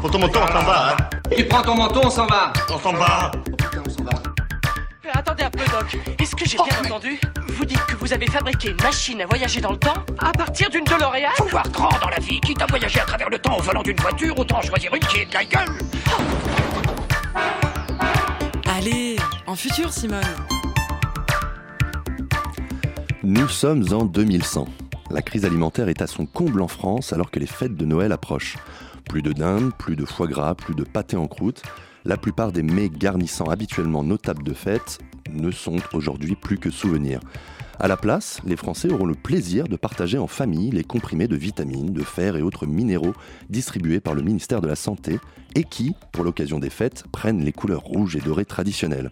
Pour ton manteau, on s'en va, hein. Tu prends ton manteau, on s'en va. On s'en va. Oh putain, on s'en va. Attendez un peu, Doc. Est-ce que j'ai bien entendu? Vous dites que vous avez fabriqué une machine à voyager dans le temps à partir d'une DeLorean? Faut voir grand dans la vie. Quitte à voyager à travers le temps au volant d'une voiture, autant choisir une qui est de la gueule. Allez, en futur, Simone. Nous sommes en 2100. La crise alimentaire est à son comble en France alors que les fêtes de Noël approchent. Plus de dinde, plus de foie gras, plus de pâté en croûte. La plupart des mets garnissant habituellement nos tables de fête ne sont aujourd'hui plus que souvenirs. À la place, les Français auront le plaisir de partager en famille les comprimés de vitamines, de fer et autres minéraux distribués par le ministère de la Santé et qui, pour l'occasion des fêtes, prennent les couleurs rouges et dorées traditionnelles.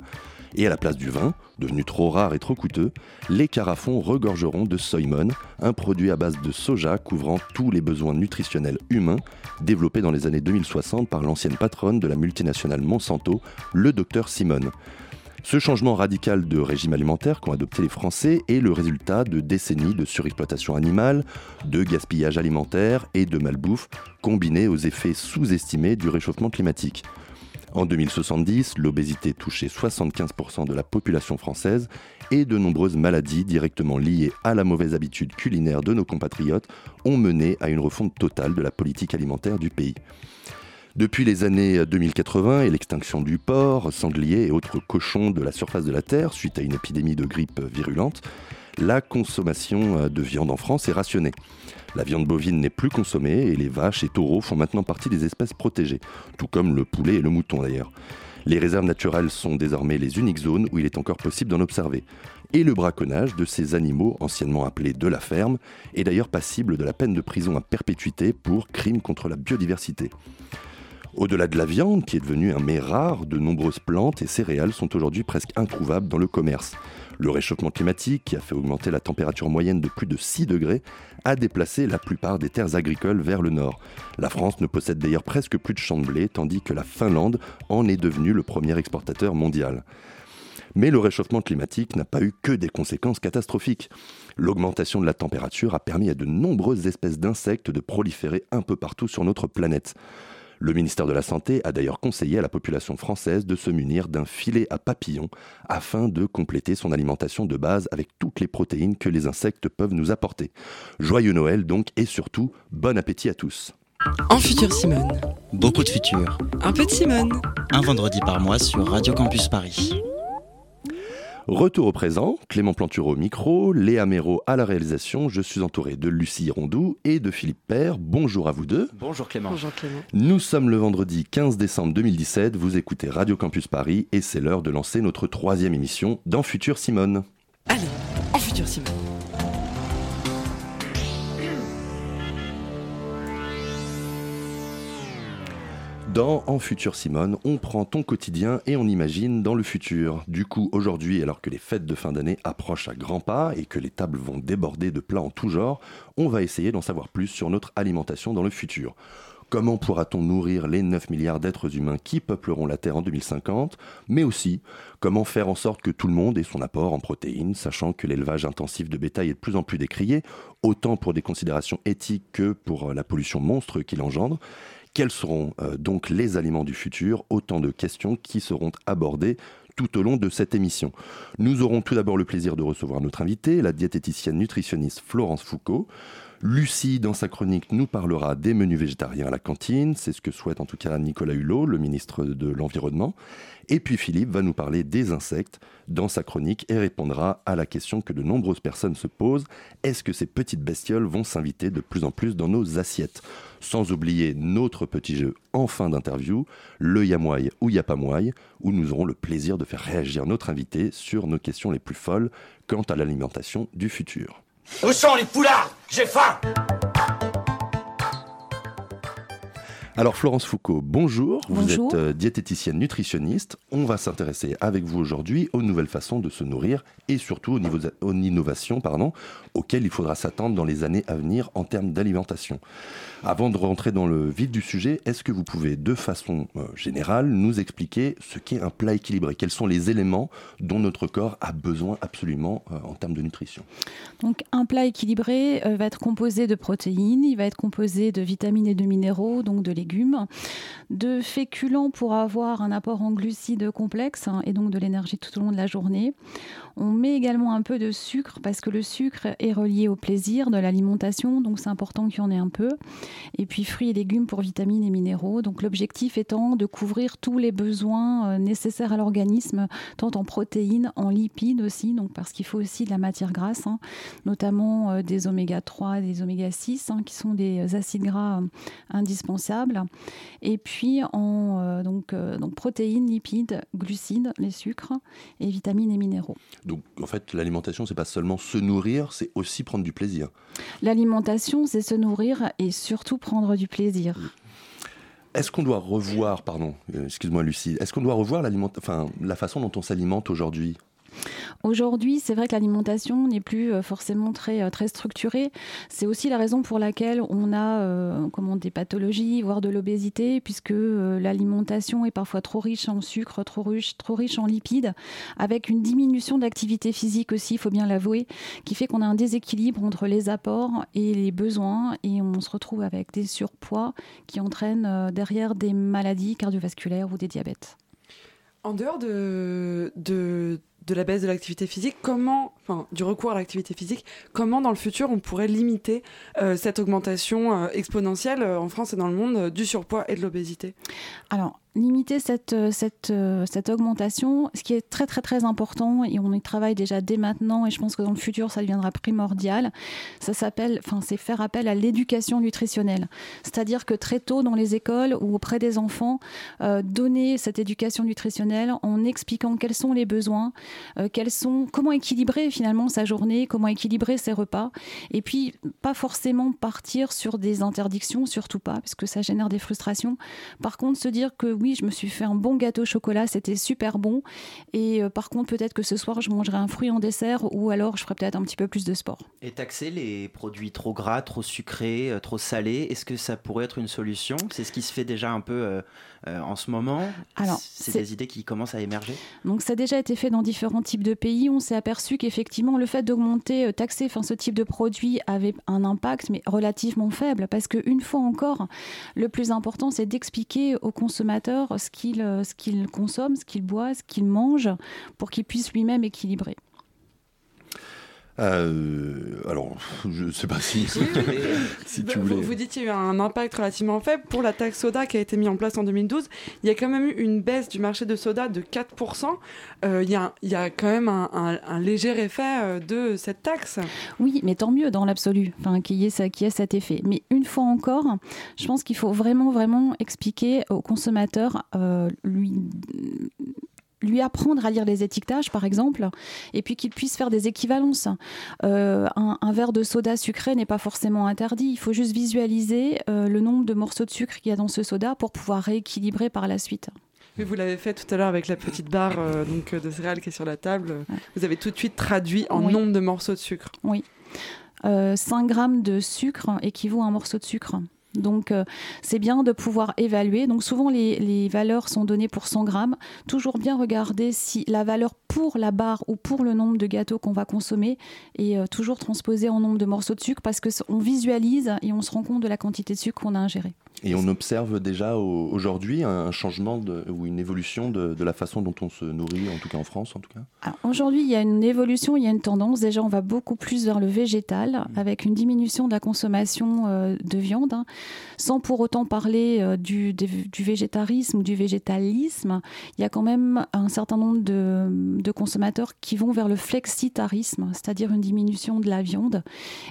Et à la place du vin, devenu trop rare et trop coûteux, les carafons regorgeront de Soymon, un produit à base de soja couvrant tous les besoins nutritionnels humains, développé dans les années 2060 par l'ancienne patronne de la multinationale Monsanto, le docteur Simone. Ce changement radical de régime alimentaire qu'ont adopté les Français est le résultat de décennies de surexploitation animale, de gaspillage alimentaire et de malbouffe, combinés aux effets sous-estimés du réchauffement climatique. En 2070, l'obésité touchait 75% de la population française et de nombreuses maladies directement liées à la mauvaise habitude culinaire de nos compatriotes ont mené à une refonte totale de la politique alimentaire du pays. Depuis les années 2080 et l'extinction du porc, sanglier et autres cochons de la surface de la Terre suite à une épidémie de grippe virulente, la consommation de viande en France est rationnée. La viande bovine n'est plus consommée et les vaches et taureaux font maintenant partie des espèces protégées, tout comme le poulet et le mouton d'ailleurs. Les réserves naturelles sont désormais les uniques zones où il est encore possible d'en observer. Et le braconnage de ces animaux, anciennement appelés de la ferme, est d'ailleurs passible de la peine de prison à perpétuité pour crime contre la biodiversité. Au-delà de la viande, qui est devenue un mets rare, de nombreuses plantes et céréales sont aujourd'hui presque introuvables dans le commerce. Le réchauffement climatique, qui a fait augmenter la température moyenne de plus de 6 degrés, a déplacé la plupart des terres agricoles vers le nord. La France ne possède d'ailleurs presque plus de champs de blé, tandis que la Finlande en est devenue le premier exportateur mondial. Mais le réchauffement climatique n'a pas eu que des conséquences catastrophiques. L'augmentation de la température a permis à de nombreuses espèces d'insectes de proliférer un peu partout sur notre planète. Le ministère de la Santé a d'ailleurs conseillé à la population française de se munir d'un filet à papillons afin de compléter son alimentation de base avec toutes les protéines que les insectes peuvent nous apporter. Joyeux Noël donc et surtout bon appétit à tous. En futur, Simone. Beaucoup de futur. Un peu de Simone. Un vendredi par mois sur Radio Campus Paris. Retour au présent, Clément Plantureau au micro, Léa Méro à la réalisation. Je suis entouré de Lucie Rondou et de Philippe Père. Bonjour à vous deux. Bonjour Clément. Bonjour Clément. Nous sommes le vendredi 15 décembre 2017. Vous écoutez Radio Campus Paris et c'est l'heure de lancer notre troisième émission dans Futur Simone. Allez, en futur, Simone. Dans En Futur Simone, on prend ton quotidien et on imagine dans le futur. Du coup, aujourd'hui, alors que les fêtes de fin d'année approchent à grands pas et que les tables vont déborder de plats en tout genre, on va essayer d'en savoir plus sur notre alimentation dans le futur. Comment pourra-t-on nourrir les 9 milliards d'êtres humains qui peupleront la Terre en 2050 Mais aussi, comment faire en sorte que tout le monde ait son apport en protéines, sachant que l'élevage intensif de bétail est de plus en plus décrié, autant pour des considérations éthiques que pour la pollution monstre qu'il engendre? Quels seront euh, donc les aliments du futur? Autant de questions qui seront abordées tout au long de cette émission. Nous aurons tout d'abord le plaisir de recevoir notre invitée, la diététicienne nutritionniste Florence Foucault. Lucie, dans sa chronique, nous parlera des menus végétariens à la cantine. C'est ce que souhaite en tout cas Nicolas Hulot, le ministre de l'Environnement. Et puis Philippe va nous parler des insectes dans sa chronique et répondra à la question que de nombreuses personnes se posent. Est-ce que ces petites bestioles vont s'inviter de plus en plus dans nos assiettes? Sans oublier notre petit jeu en fin d'interview, le Yamoy ou Yapamoy, où nous aurons le plaisir de faire réagir notre invité sur nos questions les plus folles quant à l'alimentation du futur. Où sont les poulards? J'ai faim Alors Florence Foucault, bonjour. Vous êtes euh, diététicienne nutritionniste. On va s'intéresser avec vous aujourd'hui aux nouvelles façons de se nourrir et surtout aux, niveaux- aux innovations pardon, auxquelles il faudra s'attendre dans les années à venir en termes d'alimentation. Avant de rentrer dans le vif du sujet, est-ce que vous pouvez de façon euh, générale nous expliquer ce qu'est un plat équilibré? Quels sont les éléments dont notre corps a besoin absolument euh, en termes de nutrition? Un plat équilibré euh, va être composé de protéines, il va être composé de vitamines et de minéraux, donc de légumes, de féculents pour avoir un apport en glucides complexe hein, et donc de l'énergie tout au long de la journée. On met également un peu de sucre parce que le sucre est relié au plaisir de l'alimentation, donc c'est important qu'il y en ait un peu. Et puis fruits et légumes pour vitamines et minéraux. Donc l'objectif étant de couvrir tous les besoins euh, nécessaires à l'organisme, tant en protéines, en lipides aussi, donc parce qu'il faut aussi de la matière grasse, hein, notamment euh, des oméga 3, des oméga 6, hein, qui sont des acides gras euh, indispensables. Et puis en euh, donc, euh, donc protéines, lipides, glucides, les sucres, et vitamines et minéraux. Donc en fait, l'alimentation, c'est pas seulement se nourrir, c'est aussi prendre du plaisir. L'alimentation, c'est se nourrir et surtout prendre du plaisir. Est-ce qu'on doit revoir, pardon, euh, excuse-moi Lucie, est-ce qu'on doit revoir enfin, la façon dont on s'alimente aujourd'hui? Aujourd'hui, c'est vrai que l'alimentation n'est plus euh, forcément très, euh, très structurée. C'est aussi la raison pour laquelle on a euh, comment, des pathologies, voire de l'obésité, puisque euh, l'alimentation est parfois trop riche en sucre, trop riche, trop riche en lipides, avec une diminution de l'activité physique aussi, il faut bien l'avouer, qui fait qu'on a un déséquilibre entre les apports et les besoins, et on se retrouve avec des surpoids qui entraînent derrière des maladies cardiovasculaires ou des diabètes. En dehors de, de, de la baisse de l'activité physique, comment, du recours à l'activité physique, comment dans le futur on pourrait limiter euh, cette augmentation euh, exponentielle euh, en France et dans le monde du surpoids et de l'obésité? Alors, limiter cette, cette, cette augmentation, ce qui est très très très important, et on y travaille déjà dès maintenant, et je pense que dans le futur ça deviendra primordial, ça s'appelle, enfin c'est faire appel à l'éducation nutritionnelle. C'est-à-dire que très tôt dans les écoles ou auprès des enfants, donner cette éducation nutritionnelle en expliquant quels sont les besoins, quels sont, comment équilibrer finalement sa journée, comment équilibrer ses repas, et puis pas forcément partir sur des interdictions, surtout pas, parce que ça génère des frustrations. Par contre, se dire que oui, je me suis fait un bon gâteau au chocolat, c'était super bon, et euh, par contre peut-être que ce soir je mangerai un fruit en dessert, ou alors je ferai peut-être un petit peu plus de sport. Et taxer les produits trop gras, trop sucrés, euh, trop salés, est-ce que ça pourrait être une solution? C'est ce qui se fait déjà un peu euh, en ce moment? Alors, c'est- des idées qui commencent à émerger? Donc ça a déjà été fait dans différents types de pays. On s'est aperçu qu'effectivement le fait d'augmenter, euh, taxer ce type de produit avait un impact, mais relativement faible. Parce qu'une fois encore, le plus important, c'est d'expliquer au consommateur ce qu'il euh, ce qu'il consomme, ce qu'il boit, ce qu'il mange, pour qu'il puisse lui-même équilibrer. Euh, Alors, je sais pas si, si tu Vous, voulais. vous dites qu'il y a eu un impact relativement faible pour la taxe soda qui a été mise en place en 2012. Il y a quand même eu une baisse du marché de soda de 4%. Euh, il, y a, il y a quand même un, un- un léger effet euh, de cette taxe. Oui, mais tant mieux dans l'absolu, enfin, qu'il y, qu'il y ait cet effet. Mais une fois encore, je pense qu'il faut vraiment, vraiment expliquer au consommateur, euh, lui, lui apprendre à lire les étiquetages, par exemple, et puis qu'il puisse faire des équivalences. Euh, un, un verre de soda sucré n'est pas forcément interdit. Il faut juste visualiser euh, le nombre de morceaux de sucre qu'il y a dans ce soda pour pouvoir rééquilibrer par la suite. Oui, vous l'avez fait tout à l'heure avec la petite barre euh, donc, de céréales qui est sur la table. Vous avez tout de suite traduit en Oui. nombre de morceaux de sucre. Oui. Euh, 5 grammes de sucre équivaut à un morceau de sucre. Donc, euh, c'est bien de pouvoir évaluer. Donc, souvent, les, les valeurs sont données pour 100 grammes. Toujours bien regarder si la valeur pour la barre ou pour le nombre de gâteaux qu'on va consommer est euh, toujours transposée en nombre de morceaux de sucre parce qu'on visualise et on se rend compte de la quantité de sucre qu'on a ingéré. Et on observe déjà au- aujourd'hui un changement de- ou une évolution de, de la façon dont on se nourrit, en tout cas en France, en tout cas? Alors, Aujourd'hui, il y a une évolution, il y a une tendance. Déjà, on va beaucoup plus vers le végétal, avec une diminution de la consommation euh, de viande, hein, sans pour autant parler euh, du, végétarisme ou du végétalisme. Il y a quand même un certain nombre de consommateurs qui vont vers le flexitarisme, c'est-à-dire une diminution de la viande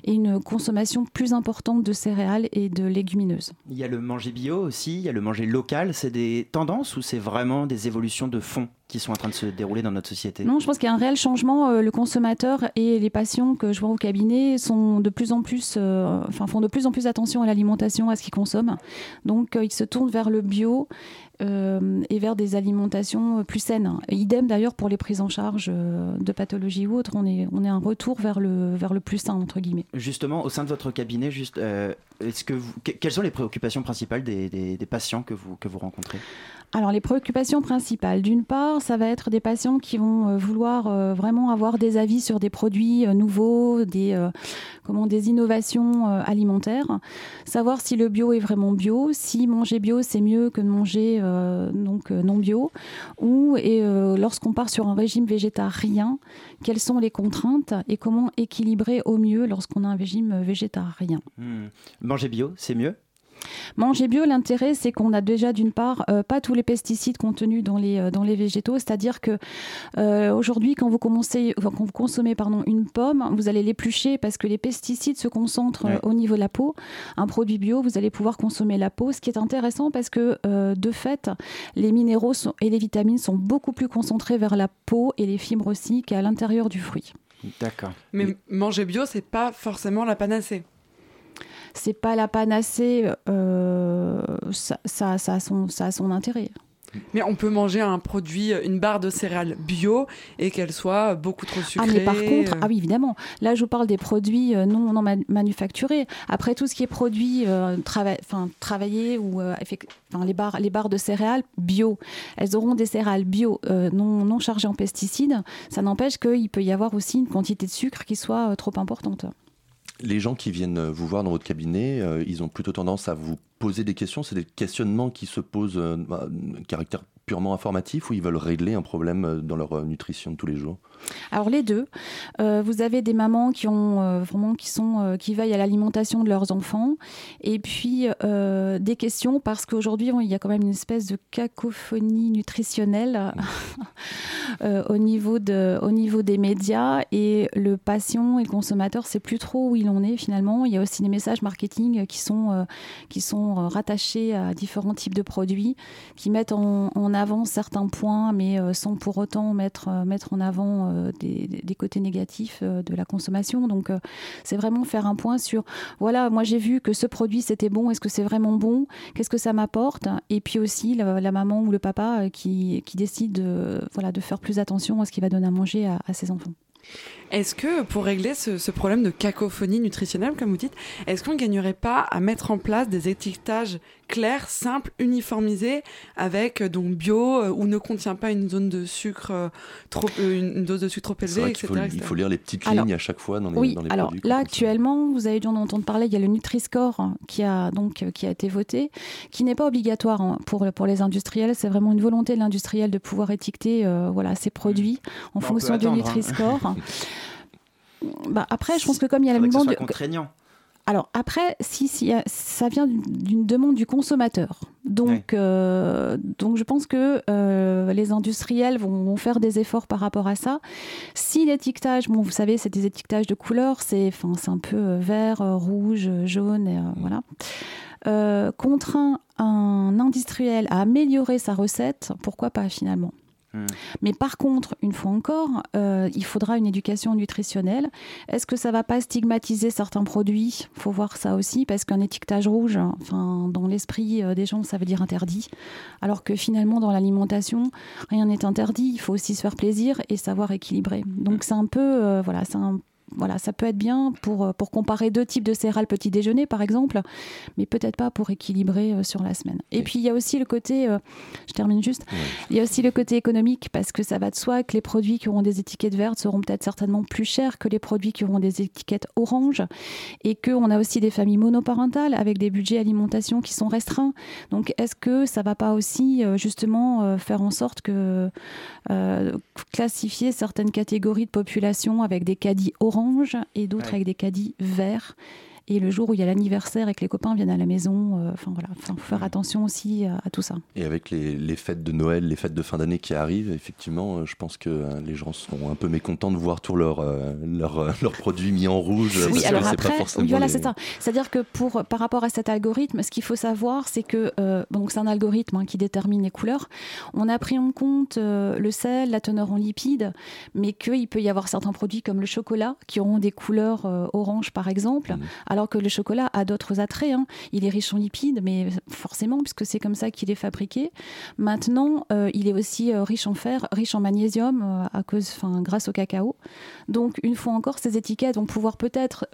et une consommation plus importante de céréales et de légumineuses. Il y a le manger bio aussi, il y a le manger local. C'est des tendances ou c'est vraiment des évolutions de fond? Qui sont en train de se dérouler dans notre société Non, je pense qu'il y a un réel changement. Euh, le consommateur et les patients que je vois au cabinet sont de plus en plus, euh, enfin, font de plus en plus attention à l'alimentation, à ce qu'ils consomment. Donc, euh, ils se tournent vers le bio euh, et vers des alimentations plus saines. Idem d'ailleurs pour les prises en charge de pathologies ou autres. On est, on est un retour vers le, vers le plus sain, entre guillemets. Justement, au sein de votre cabinet, juste, est-ce que vous, que- quelles sont les préoccupations principales des, des- des patients que vous, que vous rencontrez? Alors les préoccupations principales, d'une part, ça va être des patients qui vont euh, vouloir euh, vraiment avoir des avis sur des produits euh, nouveaux, des, comment, des innovations alimentaires, savoir si le bio est vraiment bio, si manger bio c'est mieux que de manger donc non bio, ou lorsqu'on part sur un régime végétarien, quelles sont les contraintes et comment équilibrer au mieux lorsqu'on a un régime végétarien. Hmm. Manger bio, c'est mieux? Manger bio, l'intérêt, c'est qu'on a déjà d'une part euh, pas tous les pesticides contenus dans les, euh, dans les végétaux, c'est-à-dire que euh, aujourd'hui, quand vous commencez, enfin, quand vous consommez pardon, une pomme, vous allez l'éplucher parce que les pesticides se concentrent Ouais. euh, au niveau de la peau. Un produit bio, vous allez pouvoir consommer la peau, ce qui est intéressant parce que euh, de fait, les minéraux sont- et les vitamines sont beaucoup plus concentrés vers la peau et les fibres aussi qu'à l'intérieur du fruit. D'accord. Mais manger bio, c'est pas forcément la panacée. C'est pas la panacée, euh, ça, ça, ça a son, ça a son intérêt. Mais on peut manger un produit, une barre de céréales bio et qu'elle soit beaucoup trop Ah, sucrée. mais par contre, ah oui, évidemment. Là, je vous parle des produits euh, non, non man- manufacturés. Après, tout ce qui est produit euh, trava- enfin, travaillé ou euh, enfin, les, barres, les barres de céréales bio, elles auront des céréales bio euh, non, non chargées en pesticides. Ça n'empêche qu'il peut y avoir aussi une quantité de sucre qui soit trop importante. Les gens qui viennent vous voir dans votre cabinet, euh, ils ont plutôt tendance à vous poser des questions. C'est des questionnements qui se posent euh, bah, caractère purement informatif ou ils veulent régler un problème euh, dans leur euh, nutrition de tous les jours? Alors les deux, Euh, vous avez des mamans qui ont euh, vraiment qui sont euh, qui veillent à l'alimentation de leurs enfants, et puis des questions parce qu'aujourd'hui on- il y a quand même une espèce de cacophonie nutritionnelle au niveau de au niveau des médias. Et le patient et le consommateur sait plus trop où il en est finalement. Il y a aussi des messages marketing qui sont qui sont rattachés à différents types de produits qui mettent en, en avant certains points, mais sans pour autant mettre, mettre en avant euh, des, côtés négatifs euh, de la consommation. Donc, euh, c'est vraiment faire un point sur, voilà, moi j'ai vu que ce produit c'était bon, est-ce que c'est vraiment bon? Qu'est-ce que ça m'apporte? Et puis aussi la, maman ou le papa qui, décide de, voilà, de faire plus attention à ce qu'il va donner à manger à ses enfants. Est-ce que pour régler ce, ce problème de cacophonie nutritionnelle, comme vous dites, est-ce qu'on ne gagnerait pas à mettre en place des étiquetages clairs, simples, uniformisés, avec euh, donc bio euh, ou ne contient pas une zone de sucre euh, trop, euh, une dose de sucre trop élevée, vrai etc. qu'il faut, etc. il faut lire les petites Alors, lignes à chaque fois dans les, Oui, dans les alors produits. là actuellement, vous avez dû en entendre parler, il y a le Nutri-Score hein, qui a donc euh, qui a été voté, qui n'est pas obligatoire hein, pour pour les industriels. C'est vraiment une volonté de l'industriel de pouvoir étiqueter euh, voilà ses produits en Bah, on fonction du hein. Bah, après, je pense que comme il y a la demande, contraignant. alors après, si, si, euh, ça vient d'une- demande du consommateur. Donc, Ouais. euh, donc je pense que euh, les industriels vont, vont faire des efforts par rapport à ça. Si l'étiquetage, bon, vous savez, c'est des étiquetages de couleurs, c'est, un peu vert, rouge, jaune, et, euh, voilà. Contraint un industriel à améliorer sa recette, pourquoi pas finalement? Hmm. mais par contre, une fois encore, euh, il faudra une éducation nutritionnelle. Est-ce que ça va pas stigmatiser certains produits? Faut voir ça aussi, parce qu'un étiquetage rouge, hein, enfin, dans l'esprit euh, des gens, ça veut dire interdit. Alors que finalement, dans l'alimentation, rien n'est interdit. Il faut aussi se faire plaisir et savoir équilibrer. Donc c'est un peu, euh, voilà, c'est un voilà, ça peut être bien pour, euh, pour comparer deux types de céréales petit déjeuner, par exemple, mais peut-être pas pour équilibrer euh, sur la semaine. Et Oui. puis, il y a aussi le côté, euh, je termine juste, il y a aussi le côté économique, parce que ça va de soi que les produits qui auront des étiquettes vertes seront peut-être certainement plus chers que les produits qui auront des étiquettes orange, et qu'on a aussi des familles monoparentales avec des budgets alimentation qui sont restreints. Donc, est-ce que ça va pas aussi, euh, justement, faire en sorte que classifier certaines catégories de population avec des caddies orange et d'autres Ouais. avec des caddies verts et le jour où il y a l'anniversaire et que les copains viennent à la maison. euh, Enfin voilà, faut faire attention aussi à, à tout ça. Et avec les, les fêtes de Noël, les fêtes de fin d'année qui arrivent, effectivement, euh, je pense que euh, les gens seront un peu mécontents de voir tous leurs euh, leurs, euh, leurs produits mis en rouge. Oui, alors après, pas forcément oui, voilà, les- c'est ça. C'est-à-dire que pour, par rapport à cet algorithme, ce qu'il faut savoir, c'est que euh, donc c'est un algorithme hein, qui détermine les couleurs. On a pris en compte euh, le sel, la teneur en lipides, mais qu'il peut y avoir certains produits comme le chocolat qui auront des couleurs euh, orange, par exemple, Mhm. Alors que le chocolat a d'autres attraits. hein. Il est riche en lipides, mais forcément, puisque c'est comme ça qu'il est fabriqué. Maintenant, euh, il est aussi euh, riche en fer, riche en magnésium, euh, à cause, enfin, grâce au cacao. Donc, une fois encore, ces étiquettes vont pouvoir peut-être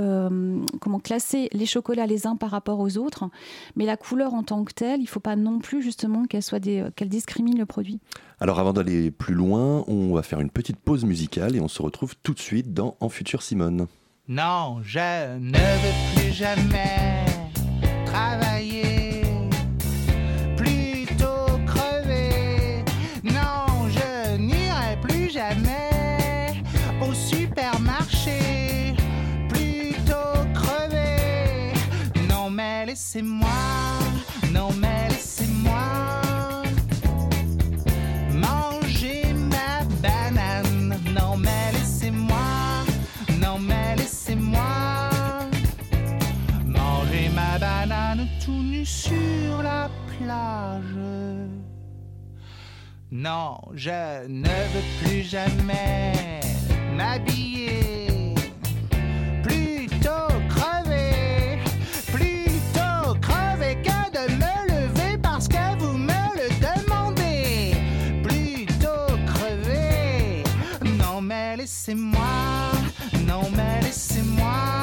comment classer les chocolats les uns par rapport aux autres, mais la couleur en tant que telle, il ne faut pas non plus justement qu'elle soit qu'elle discrimine le produit. Alors avant d'aller plus loin, on va faire une petite pause musicale et on se retrouve tout de suite dans En Futur Simone. Non, je ne veux plus jamais travailler, plutôt crever. Non, je n'irai plus jamais au supermarché, plutôt crever. Non, mais laissez-moi, Non, je ne veux plus jamais m'habiller. Plutôt crever, plutôt crever que de me lever parce que vous me le demandez. Plutôt crever, non mais laissez-moi, non mais laissez-moi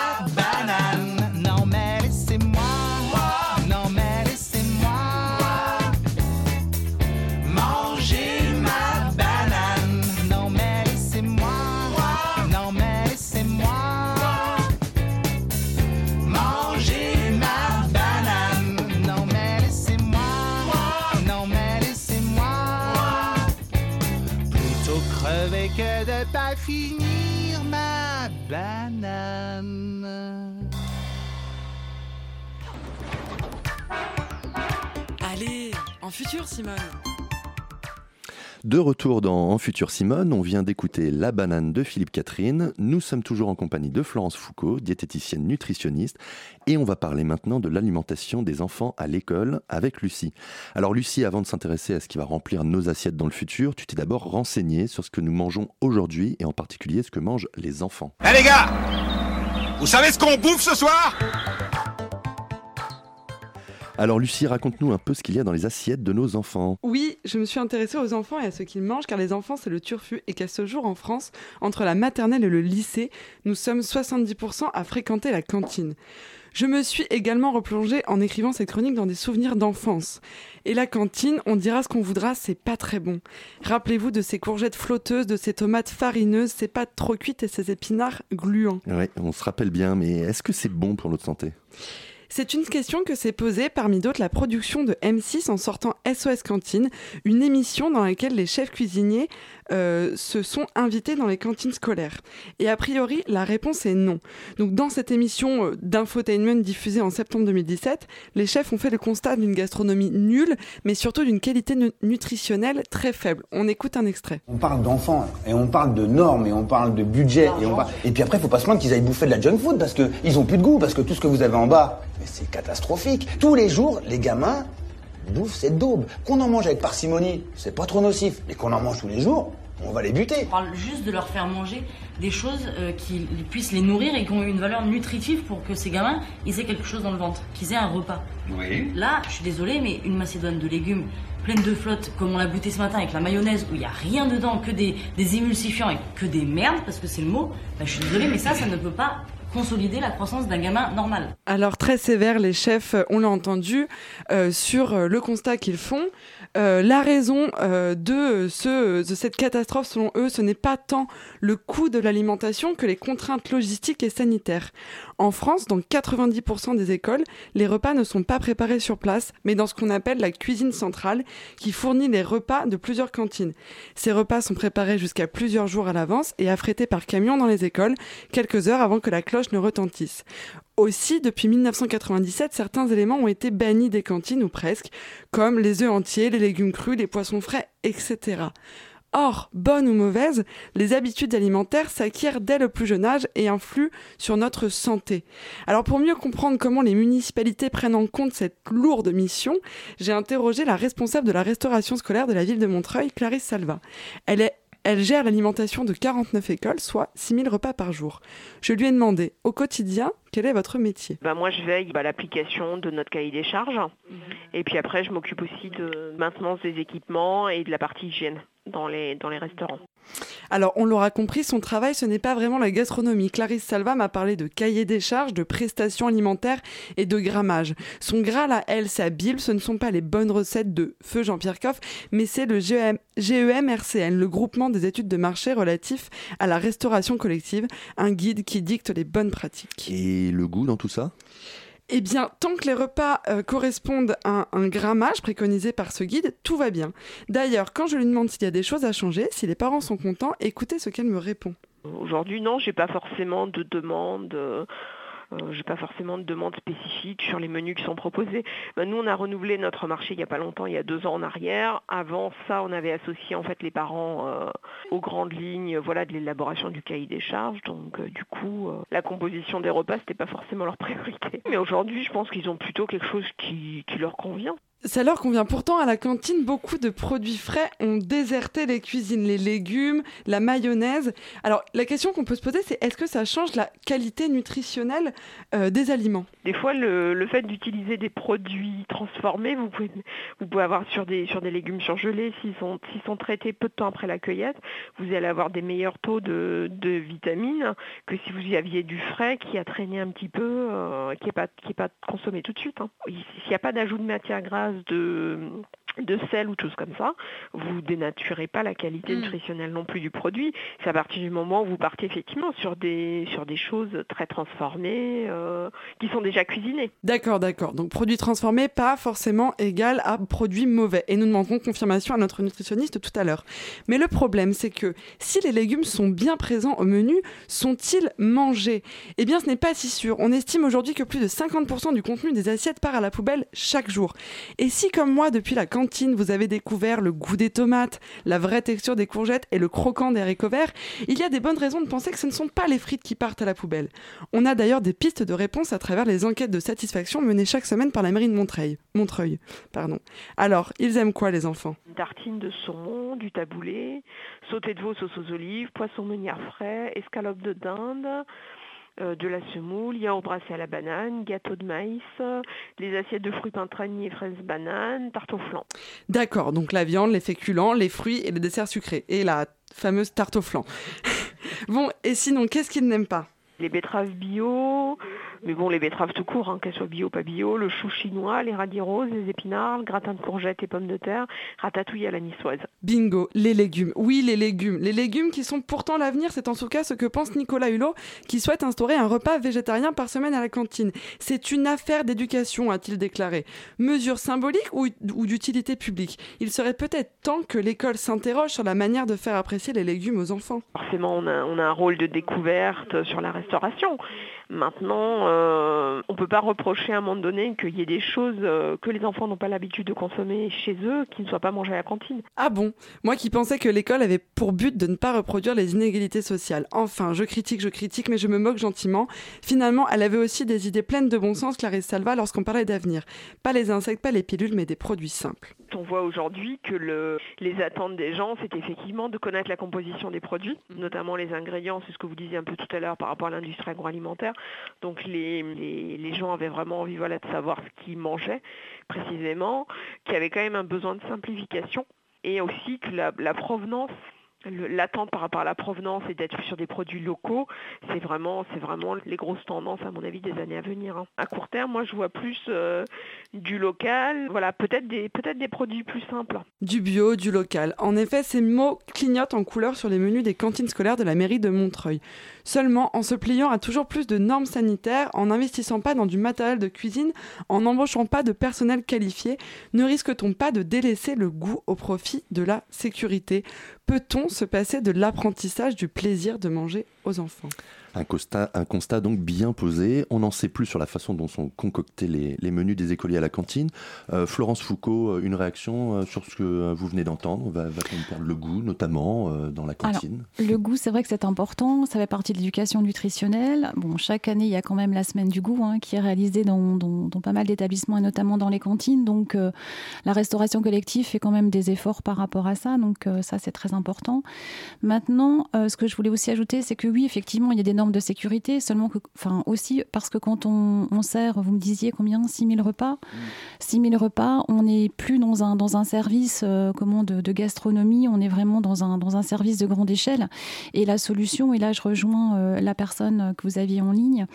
futur, Simone. De retour dans En Futur Simone, on vient d'écouter La banane de Philippe Catherine. Nous sommes toujours en compagnie de Florence Foucault, diététicienne nutritionniste, et on va parler maintenant de l'alimentation des enfants à l'école avec Lucie. Alors Lucie, avant de s'intéresser à ce qui va remplir nos assiettes dans le futur, tu t'es d'abord renseignée sur ce que nous mangeons aujourd'hui et en particulier ce que mangent les enfants. Eh les gars Vous savez ce qu'on bouffe ce soir? Alors Lucie, raconte-nous un peu ce qu'il y a dans les assiettes de nos enfants. Oui, je me suis intéressée aux enfants et à ce qu'ils mangent, car les enfants, c'est le turfu, et qu'à ce jour, en France, entre la maternelle et le lycée, nous sommes 70% à fréquenter la cantine. Je me suis également replongée en écrivant cette chronique dans des souvenirs d'enfance. Et la cantine, on dira ce qu'on voudra, c'est pas très bon. Rappelez-vous de ces courgettes flotteuses, de ces tomates farineuses, ces pâtes trop cuites et ces épinards gluants. Ouais, on se rappelle bien, mais est-ce que c'est bon pour notre santé? C'est une question que s'est posée parmi d'autres la production de M6 en sortant SOS Cantine, une émission dans laquelle les chefs cuisiniers euh, se sont invités dans les cantines scolaires. Et a priori, la réponse est non. Donc dans cette émission euh, d'infotainment diffusée en septembre 2017, les chefs ont fait le constat d'une gastronomie nulle, mais surtout d'une qualité nu- nutritionnelle très faible. On écoute un extrait. On parle d'enfants et on parle de normes et on parle de budget et on parle- et puis après faut pas se plaindre qu'ils aillent bouffer de la junk food parce que ils ont plus de goût parce que tout ce que vous avez en bas c'est catastrophique. Tous les jours les gamins bouffent cette daube. Qu'on en mange avec parcimonie, c'est pas trop nocif, mais qu'on en mange tous les jours, on va les buter. On parle juste de leur faire manger des choses euh, qui puissent les nourrir et qui ont une valeur nutritive pour que ces gamins ils aient quelque chose dans le ventre, qu'ils aient un repas. Oui. Là, je suis désolée, mais une macédoine de légumes pleine de flotte, comme on l'a goûté ce matin avec la mayonnaise, où il n'y a rien dedans, que des, des émulsifiants et que des merdes, parce que c'est le mot, bah, je suis désolée, mais ça, ça ne peut pas consolider la croissance d'un gamin normal. Alors très sévère, les chefs, on l'a entendu, euh, sur euh, le constat qu'ils font. Euh, la raison euh, de, de cette catastrophe, selon eux, ce n'est pas tant le coût de l'alimentation que les contraintes logistiques et sanitaires. En France, dans 90% des écoles, les repas ne sont pas préparés sur place, mais dans ce qu'on appelle la cuisine centrale, qui fournit les repas de plusieurs cantines. Ces repas sont préparés jusqu'à plusieurs jours à l'avance et affrétés par camion dans les écoles, quelques heures avant que la cloche ne retentisse. Aussi, depuis 1997, certains éléments ont été bannis des cantines ou presque, comme les œufs entiers, les légumes crus, les poissons frais, etc. Or, bonne ou mauvaise, les habitudes alimentaires s'acquièrent dès le plus jeune âge et influent sur notre santé. Alors pour mieux comprendre comment les municipalités prennent en compte cette lourde mission, j'ai interrogé la responsable de la restauration scolaire de la ville de Montreuil, Clarisse Salva. Elle est elle gère l'alimentation de 49 écoles, soit 6000 repas par jour. Je lui ai demandé, au quotidien, quel est votre métier? Bah Moi, je veille bah, l'application de notre cahier des charges. Et puis après, je m'occupe aussi de maintenance des équipements et de la partie hygiène dans les, dans les restaurants. Alors, on l'aura compris, son travail, ce n'est pas vraiment la gastronomie. Clarisse Salva m'a parlé de cahier des charges, de prestations alimentaires et de grammage. Son Graal à elle, sa Bible, ce ne sont pas les bonnes recettes de Feu Jean-Pierre Coff, mais c'est le GEM, GEM-RCN, le groupement des études de marché relatif à la restauration collective, un guide qui dicte les bonnes pratiques. Et le goût dans tout ça? Eh bien, tant que les repas euh, correspondent à un grammage préconisé par ce guide, tout va bien. D'ailleurs, quand je lui demande s'il y a des choses à changer, si les parents sont contents, écoutez ce qu'elle me répond. Aujourd'hui, non, j'ai pas forcément de demande. Euh, euh, j'ai pas forcément de demande spécifique sur les menus qui sont proposés. Ben, nous, on a renouvelé notre marché il n'y a pas longtemps, il y a deux ans en arrière. Avant ça, on avait associé en fait les parents euh, aux grandes lignes, voilà, de l'élaboration du cahier des charges. Donc, euh, du coup, la composition des repas, c'était pas forcément leur priorité. Mais aujourd'hui, je pense qu'ils ont plutôt quelque chose qui leur convient. Ça leur convient pourtant à la cantine, beaucoup de produits frais ont déserté les cuisines, les légumes, la mayonnaise. Alors la question qu'on peut se poser, c'est est-ce que ça change la qualité nutritionnelle euh, des aliments? Des fois, le, fait d'utiliser des produits transformés, vous pouvez, vous pouvez avoir sur des, sur des légumes surgelés, s'ils sont, sont traités peu de temps après la cueillette, vous allez avoir des meilleurs taux de, de vitamines que si vous y aviez du frais qui a traîné un petit peu, euh, qui n'est pas, pas consommé tout de suite. Hein. S'il n'y a pas d'ajout de matière grasse, de, de sel ou de choses comme ça, vous dénaturez pas la qualité Mm. nutritionnelle non plus du produit. C'est à partir du moment où vous partez effectivement sur des, sur des choses très transformées, euh, qui sont déjà cuisinées. D'accord, d'accord. Donc produits transformés, pas forcément égal à produits mauvais. Et nous demanderons confirmation à notre nutritionniste tout à l'heure. Mais le problème, c'est que si les légumes sont bien présents au menu, sont-ils mangés? Eh bien, ce n'est pas si sûr. On estime aujourd'hui que plus de 50% du contenu des assiettes part à la poubelle chaque jour. Et si, comme moi, depuis la vous avez découvert le goût des tomates, la vraie texture des courgettes et le croquant des haricots il y a des bonnes raisons de penser que ce ne sont pas les frites qui partent à la poubelle. On a d'ailleurs des pistes de réponse à travers les enquêtes de satisfaction menées chaque semaine par la mairie de Montreuil. Montreuil pardon. Alors, ils aiment quoi les enfants? Une tartine de saumon, du taboulé, sauté de veau sauce aux olives, poisson meunière frais, escalope de dinde, de la semoule, yaourt brassé à la banane, gâteau de maïs, euh, les assiettes de fruits printaniers, fraises bananes, tarte au flan. D'accord, donc la viande, les féculents, les fruits et les desserts sucrés. Et la fameuse tarte au flan. bon, et sinon, qu'est-ce qu'ils n'aiment pas? Les betteraves bio, mais bon, les betteraves tout court, hein, qu'elles soient bio ou pas bio, le chou chinois, les radis roses, les épinards, le gratin de courgettes et pommes de terre, ratatouille à la niçoise. Bingo, les légumes. Oui, les légumes. Les légumes qui sont pourtant l'avenir, c'est en tout cas ce que pense Nicolas Hulot, qui souhaite instaurer un repas végétarien par semaine à la cantine. C'est une affaire d'éducation, a-t-il déclaré. Mesure symbolique ou, ou d'utilité publique Il serait peut-être temps que l'école s'interroge sur la manière de faire apprécier les légumes aux enfants. Forcément, on a, on a un rôle de découverte sur la restauration. Maintenant, euh, on ne peut pas reprocher à un moment donné qu'il y ait des choses euh, que les enfants n'ont pas l'habitude de consommer chez eux qui ne soient pas mangées à la cantine. Ah bon? Moi qui pensais que l'école avait pour but de ne pas reproduire les inégalités sociales. Enfin, je critique, je critique, mais je me moque gentiment. Finalement, elle avait aussi des idées pleines de bon sens, Clarisse Salva, lorsqu'on parlait d'avenir. Pas les insectes, pas les pilules, mais des produits simples. On voit aujourd'hui que le, les attentes des gens, c'est effectivement de connaître la composition des produits, notamment les ingrédients, c'est ce que vous disiez un peu tout à l'heure par rapport à l'industrie agroalimentaire. Donc les, gens avaient vraiment envie voilà, de savoir ce qu'ils mangeaient précisément, qu'il y avait quand même un besoin de simplification et aussi que la provenance l'attente par rapport à la provenance et d'être sur des produits locaux, c'est vraiment, vraiment les grosses tendances à mon avis des années à venir. Hein. À court terme, moi je vois plus euh, du local, voilà, peut-être des, peut-être des produits plus simples. Du bio, du local. En effet, ces mots clignotent en couleur sur les menus des cantines scolaires de la mairie de Montreuil. Seulement, en se pliant à toujours plus de normes sanitaires, en n'investissant pas dans du matériel de cuisine, en n'embauchant pas de personnel qualifié, ne risque-t-on pas de délaisser le goût au profit de la sécurité? Peut-on se passer de l'apprentissage du plaisir de manger aux enfants? Un constat, un constat donc bien posé. On n'en sait plus sur la façon dont sont concoctés les, menus des écoliers à la cantine. Euh, Florence Foucault, euh, une réaction euh, sur ce que vous venez d'entendre va, va perdre le goût, notamment dans la cantine? Le goût, c'est vrai que c'est important. Ça fait partie de l'éducation nutritionnelle. Bon, chaque année, il y a quand même la semaine du goût hein, qui est réalisée dans, dans, pas mal d'établissements et notamment dans les cantines. Donc, la restauration collective fait quand même des efforts par rapport à ça. Donc, ça, c'est très important. Maintenant, ce que je voulais aussi ajouter, c'est que oui, effectivement, il y a des de sécurité, seulement que, enfin aussi parce que quand on, sert, vous me disiez combien 6 000 repas 6 mm. 000 repas, on n'est plus dans un, dans un service euh, comment, de, gastronomie, on est vraiment dans un, dans un service de grande échelle. Et la solution, et là je rejoins euh, la personne que vous aviez en ligne,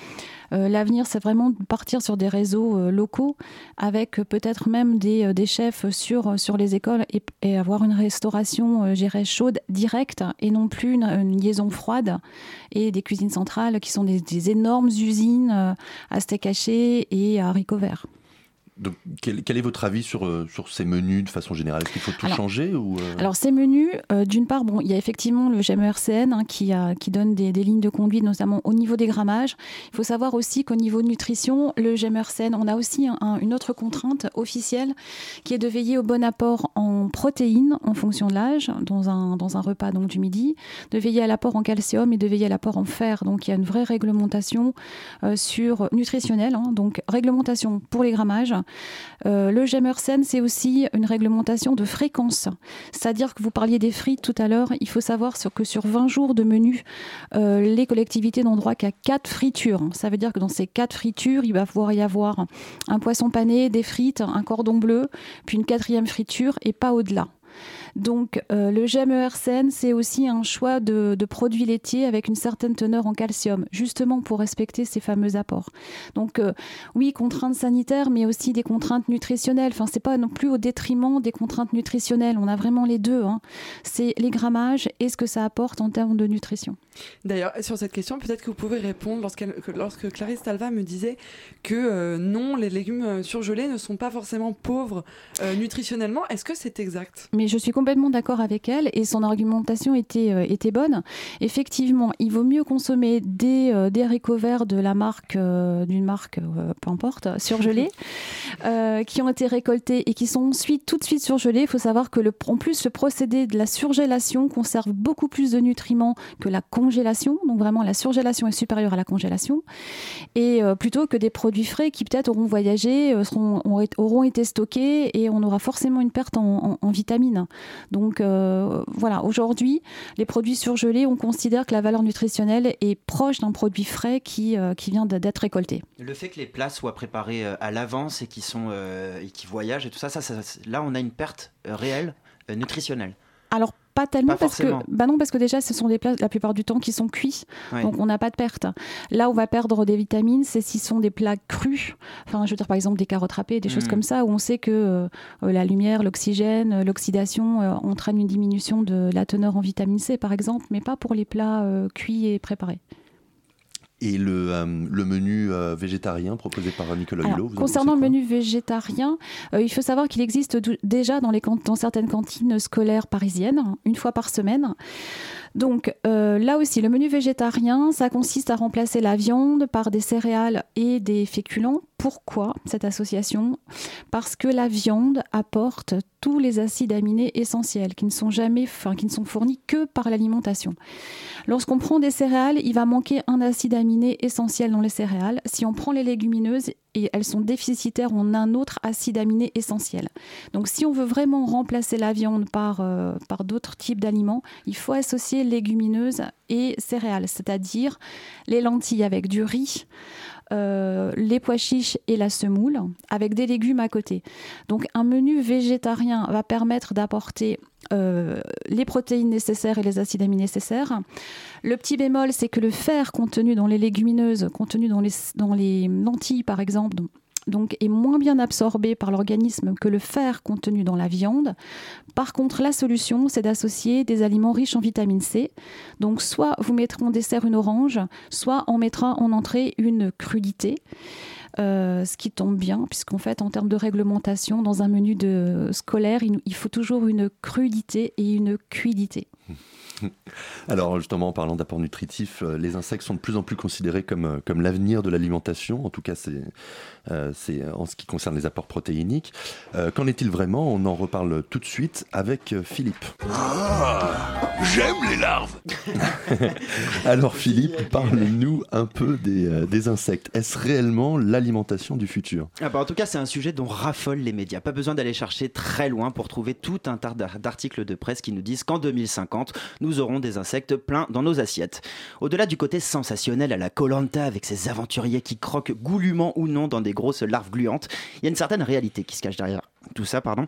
euh, l'avenir c'est vraiment de partir sur des réseaux locaux avec peut-être même des, des, chefs sur, sur les écoles et, avoir une restauration, j'irais, chaude, directe et non plus une, une liaison froide et des cuisines centrales qui sont des, énormes usines euh, à steak haché et à haricots verts. Quel, est votre avis sur, euh, sur ces menus de façon générale? Est-ce qu'il faut tout changer ou euh? Alors, ces menus, euh, d'une part, bon, il y a effectivement le GMRCN hein, qui, a, qui donne des, des, lignes de conduite, notamment au niveau des grammages. Il faut savoir aussi qu'au niveau de nutrition, le GMRCN, on a aussi une autre contrainte officielle qui est de veiller au bon apport en protéines en fonction de l'âge, dans un, dans un repas donc, du midi, de veiller à l'apport en calcium et de veiller à l'apport en fer. Donc, il y a une vraie réglementation sur nutritionnelle, hein, donc réglementation pour les grammages euh, le Gemersen, c'est aussi une réglementation de fréquence. C'est-à-dire que vous parliez des frites tout à l'heure, il faut savoir que sur 20 jours de menu, euh, les collectivités n'ont droit qu'à 4 fritures. Ça veut dire que dans ces 4 fritures, il va pouvoir y avoir un poisson pané, des frites, un cordon bleu, puis une quatrième friture et pas au-delà. Donc euh, le GMERCN, c'est aussi un choix de, produits laitiers avec une certaine teneur en calcium, justement pour respecter ces fameux apports. Donc euh, oui, contraintes sanitaires, mais aussi des contraintes nutritionnelles. Enfin, c'est pas non plus au détriment des contraintes nutritionnelles. On a vraiment les deux. Hein. C'est les grammages et ce que ça apporte en termes de nutrition. D'ailleurs, sur cette question, peut-être que vous pouvez répondre lorsque Clarisse Talva me disait que euh, non, les légumes surgelés ne sont pas forcément pauvres nutritionnellement. Est-ce que c'est exact? Mais je suis complètement d'accord avec elle et son argumentation était, euh, était bonne. Effectivement, il vaut mieux consommer des, euh, des haricots verts de la marque, euh, d'une marque, peu importe, surgelés, qui ont été récoltés et qui sont ensuite tout de suite surgelés. Il faut savoir que le, en plus, le procédé de la surgélation conserve beaucoup plus de nutriments que la congélation. Donc vraiment, la surgélation est supérieure à la congélation. Et plutôt que des produits frais qui peut-être auront voyagé, seront, auront été stockés et on aura forcément une perte en, en vitamines. Donc euh, voilà, aujourd'hui, les produits surgelés, on considère que la valeur nutritionnelle est proche d'un produit frais qui, euh, qui vient d'être récolté. Le fait que les plats soient préparés euh, à l'avance et qui voyagent et tout ça, ça, là on a une perte réelle nutritionnelle. Alors pas tellement parce que bah non parce que déjà ce sont des plats la plupart du temps qui sont cuits. Donc on n'a pas de perte. Là où on va perdre des vitamines c'est si sont des plats crus. Enfin je veux dire par exemple des carottes râpées des choses mm. comme ça où on sait que euh, la lumière l'oxygène euh, l'oxydation euh, entraînent une diminution de la teneur en vitamine C par exemple mais pas pour les plats cuits et préparés et le, euh, le menu euh, végétarien proposé par Nicolas Hulot Concernant le menu végétarien, euh, il faut savoir qu'il existe déjà dans, les, dans certaines cantines scolaires parisiennes, une fois par semaine. Donc là aussi, le menu végétarien, ça consiste à remplacer la viande par des céréales et des féculents. Pourquoi cette association? Parce que la viande apporte tous les acides aminés essentiels qui ne sont jamais, enfin, qui ne sont fournis que par l'alimentation. Lorsqu'on prend des céréales, il va manquer un acide aminé essentiel dans les céréales. Si on prend les légumineuses, et elles sont déficitaires en un autre acide aminé essentiel. Donc si on veut vraiment remplacer la viande par, euh, par d'autres types d'aliments, il faut associer légumineuses et céréales, c'est-à-dire les lentilles avec du riz, euh, les pois chiches et la semoule, avec des légumes à côté. Donc un menu végétarien va permettre d'apporter euh, les protéines nécessaires et les acides aminés nécessaires. Le petit bémol, c'est que le fer contenu dans les légumineuses, contenu dans les, dans les lentilles par exemple, donc est moins bien absorbé par l'organisme que le fer contenu dans la viande. Par contre, la solution, c'est d'associer des aliments riches en vitamine C. Donc, soit vous mettrez en dessert une orange, soit on mettra en entrée une crudité. Euh, ce qui tombe bien, puisqu'en fait, en termes de réglementation, dans un menu de scolaire, il, faut toujours une crudité et une cuidité. Alors justement, en parlant d'apport nutritif, euh, les insectes sont de plus en plus considérés comme, euh, comme l'avenir de l'alimentation. En tout cas, c'est euh, en ce qui concerne les apports protéiniques. Qu'en est-il vraiment? On en reparle tout de suite avec Philippe. Ah, j'aime les larves Alors Philippe, parle-nous un peu des, des insectes. Est-ce réellement l'alimentation du futur? Ah bah En tout cas, c'est un sujet dont raffolent les médias. Pas besoin d'aller chercher très loin pour trouver tout un tas d'articles de presse qui nous disent qu'en 2050, nous aurons des insectes pleins dans nos assiettes. Au-delà du côté sensationnel à la Colanta avec ces aventuriers qui croquent goulûment ou non dans des grosses larves gluantes, il y a une certaine réalité qui se cache derrière tout ça, pardon.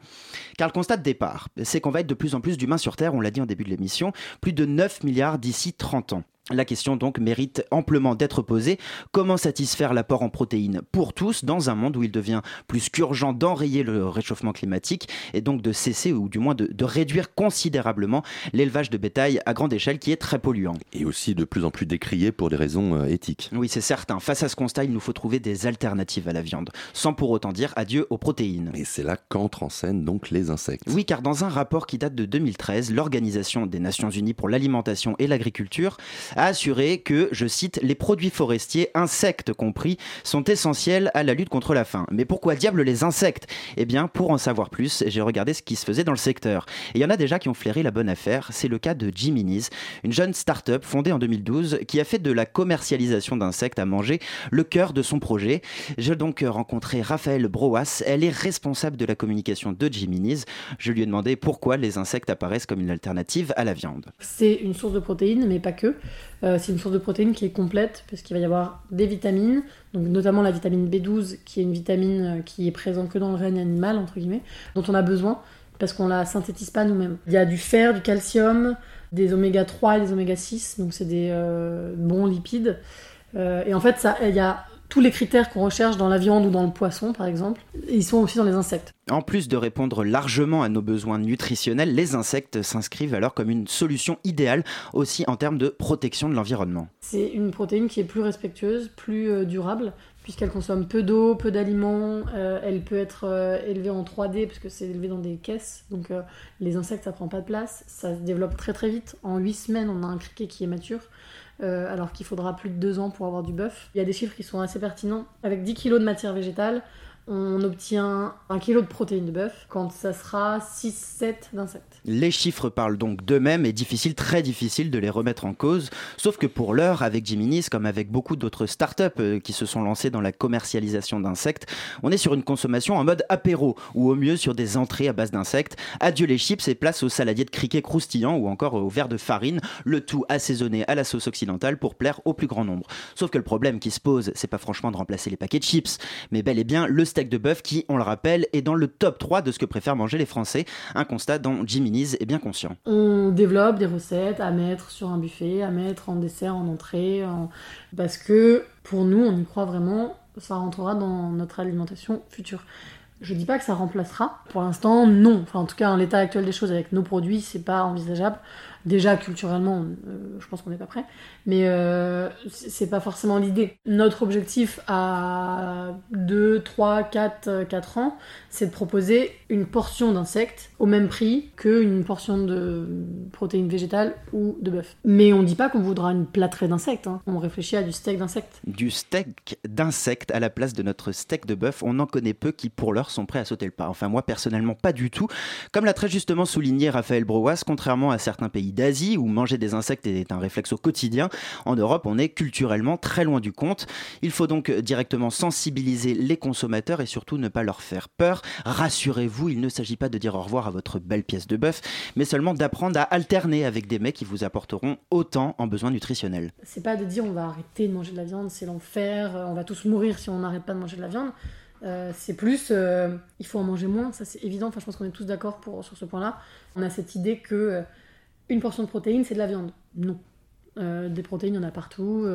Car le constat de départ, c'est qu'on va être de plus en plus d'humains sur Terre, on l'a dit en début de l'émission, plus de 9 milliards d'ici 30 ans. La question donc mérite amplement d'être posée. Comment satisfaire l'apport en protéines pour tous dans un monde où il devient plus qu'urgent d'enrayer le réchauffement climatique et donc de cesser ou du moins de, réduire considérablement l'élevage de bétail à grande échelle qui est très polluant? Et aussi de plus en plus décrié pour des raisons euh, éthiques. Oui, c'est certain. Face à ce constat, il nous faut trouver des alternatives à la viande, sans pour autant dire adieu aux protéines. Et c'est là qu'entrent en scène donc les insectes. Oui, car dans un rapport qui date de 2013, l'Organisation des Nations Unies pour l'alimentation et l'agriculture a assuré que, je cite, les produits forestiers, insectes compris, sont essentiels à la lutte contre la faim. Mais pourquoi diable les insectes? Eh bien, pour en savoir plus, j'ai regardé ce qui se faisait dans le secteur. Et il y en a déjà qui ont flairé la bonne affaire. C'est le cas de Jiminy's, une jeune start-up fondée en 2012 qui a fait de la commercialisation d'insectes à manger le cœur de son projet. J'ai donc rencontré Raphaël Broas. Elle est responsable de la communication de Jiminy's. Je lui ai demandé pourquoi les insectes apparaissent comme une alternative à la viande. C'est une source de protéines, mais pas que. Euh, c'est une source de protéines qui est complète parce qu'il va y avoir des vitamines, donc notamment la vitamine B12 qui est une vitamine euh, qui est présente que dans le règne animal entre guillemets, dont on a besoin parce qu'on la synthétise pas nous-mêmes. Il y a du fer, du calcium, des oméga 3 et des oméga 6, donc c'est des euh, bons lipides. et en fait, ça, il y a tous les critères qu'on recherche dans la viande ou dans le poisson, par exemple, ils sont aussi dans les insectes. En plus de répondre largement à nos besoins nutritionnels, les insectes s'inscrivent alors comme une solution idéale aussi en termes de protection de l'environnement. C'est une protéine qui est plus respectueuse, plus euh, durable, puisqu'elle consomme peu d'eau, peu d'aliments, euh, elle peut être euh, élevée en 3D puisque c'est élevé dans des caisses, donc les insectes ça prend pas de place, ça se développe très très vite. En 8 semaines on a un criquet qui est mature. Euh, alors qu'il faudra plus de deux ans pour avoir du bœuf. Il y a des chiffres qui sont assez pertinents. Avec 10 kg de matière végétale, on obtient un kilo de protéines de bœuf quand ça sera 6-7 d'insectes. Les chiffres parlent donc d'eux-mêmes et difficile, très difficile de les remettre en cause. Sauf que pour l'heure, avec Jiminis, comme avec beaucoup d'autres startups euh, qui se sont lancées dans la commercialisation d'insectes, on est sur une consommation en mode apéro ou au mieux sur des entrées à base d'insectes. Adieu les chips et place aux saladiers de criquets croustillants ou encore au verre de farine, le tout assaisonné à la sauce occidentale pour plaire au plus grand nombre. Sauf que le problème qui se pose, c'est pas franchement de remplacer les paquets de chips, mais bel et bien le de bœuf qui, on le rappelle, est dans le top 3 de ce que préfèrent manger les Français. Un constat dont Jiminy's est bien conscient. On développe des recettes à mettre sur un buffet, à mettre en dessert, en entrée, parce que pour nous, on y croit vraiment, ça rentrera dans notre alimentation future. Je dis pas que ça remplacera. Pour l'instant, non. Enfin, en tout cas, en l'état actuel des choses avec nos produits, c'est pas envisageable. Déjà, culturellement, euh, je pense qu'on n'est pas prêt. Mais euh, c'est pas forcément l'idée. Notre objectif à 2, 3, 4, 4 ans, c'est de proposer une portion d'insectes au même prix qu'une portion de protéines végétales ou de bœuf. Mais on dit pas qu'on voudra une plâtrée d'insectes. Hein. On réfléchit à du steak d'insectes. Du steak d'insectes à la place de notre steak de bœuf, on en connaît peu qui, pour l'heure, sont prêts à sauter le pas. Enfin, moi, personnellement, pas du tout. Comme l'a très justement souligné Raphaël Brouas, contrairement à certains pays d'Asie où manger des insectes est un réflexe au quotidien. En Europe, on est culturellement très loin du compte. Il faut donc directement sensibiliser les consommateurs et surtout ne pas leur faire peur. Rassurez-vous, il ne s'agit pas de dire au revoir à votre belle pièce de bœuf, mais seulement d'apprendre à alterner avec des mets qui vous apporteront autant en besoins nutritionnels. C'est pas de dire on va arrêter de manger de la viande, c'est l'enfer, on va tous mourir si on n'arrête pas de manger de la viande. Euh, c'est plus, euh, il faut en manger moins, ça c'est évident. Enfin, je pense qu'on est tous d'accord sur ce point-là. On a cette idée que euh, une portion de protéines c'est de la viande. Non, des protéines il y en a partout.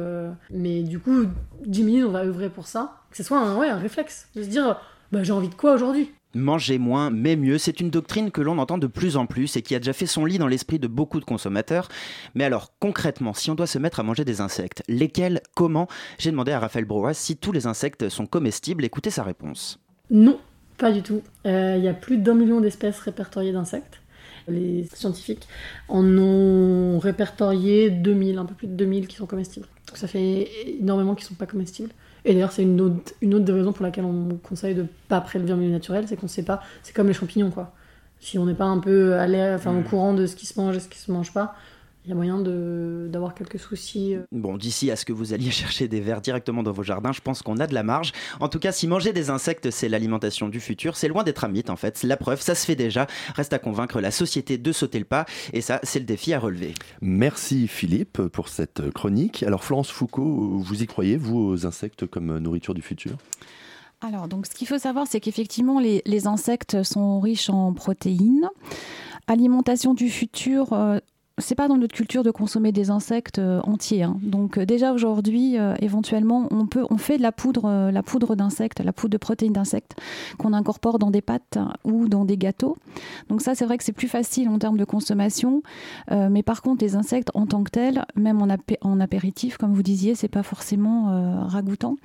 mais du coup, 10 minutes on va œuvrer pour ça. Que ce soit un, ouais, un réflexe de se dire, bah, j'ai envie de quoi aujourd'hui? Manger moins, mais mieux, c'est une doctrine que l'on entend de plus en plus et qui a déjà fait son lit dans l'esprit de beaucoup de consommateurs. Mais alors, concrètement, si on doit se mettre à manger des insectes, lesquels, comment? J'ai demandé à Raphaël Broas si tous les insectes sont comestibles. Écoutez sa réponse. Non, pas du tout. Euh, il y a plus d'un million d'espèces répertoriées d'insectes. Les scientifiques en ont répertorié 2000, un peu plus de 2000 qui sont comestibles. Donc ça fait énormément qui ne sont pas comestibles. Et d'ailleurs, c'est une autre, une autre des raisons pour laquelle on conseille de pas prélever en milieu naturel, c'est qu'on sait pas. C'est comme les champignons, quoi. Si on n'est pas un peu à enfin, au mm. courant de ce qui se mange et ce qui se mange pas, il y a moyen d'avoir quelques soucis. Euh. Bon, d'ici à ce que vous alliez chercher des vers directement dans vos jardins, je pense qu'on a de la marge. En tout cas, si manger des insectes, c'est l'alimentation du futur, c'est loin d'être un mythe en fait. La preuve, ça se fait déjà. Reste à convaincre la société de sauter le pas. Et ça, c'est le défi à relever. Merci Philippe pour cette chronique. Alors Florence Foucault, vous y croyez, vous, aux insectes comme nourriture du futur? Alors, donc, ce qu'il faut savoir, c'est qu'effectivement, les, les, insectes sont riches en protéines. Alimentation du futur, euh, c'est pas dans notre culture de consommer des insectes euh, entiers. Hein. Donc euh, déjà aujourd'hui, euh, éventuellement, on peut, on fait de la poudre, la poudre d'insectes, la poudre de protéines d'insectes qu'on incorpore dans des pâtes ou dans des gâteaux. Donc ça, c'est vrai que c'est plus facile en termes de consommation. mais par contre, les insectes en tant que tels, même en, en apéritif, comme vous disiez, c'est pas forcément ragoûtant.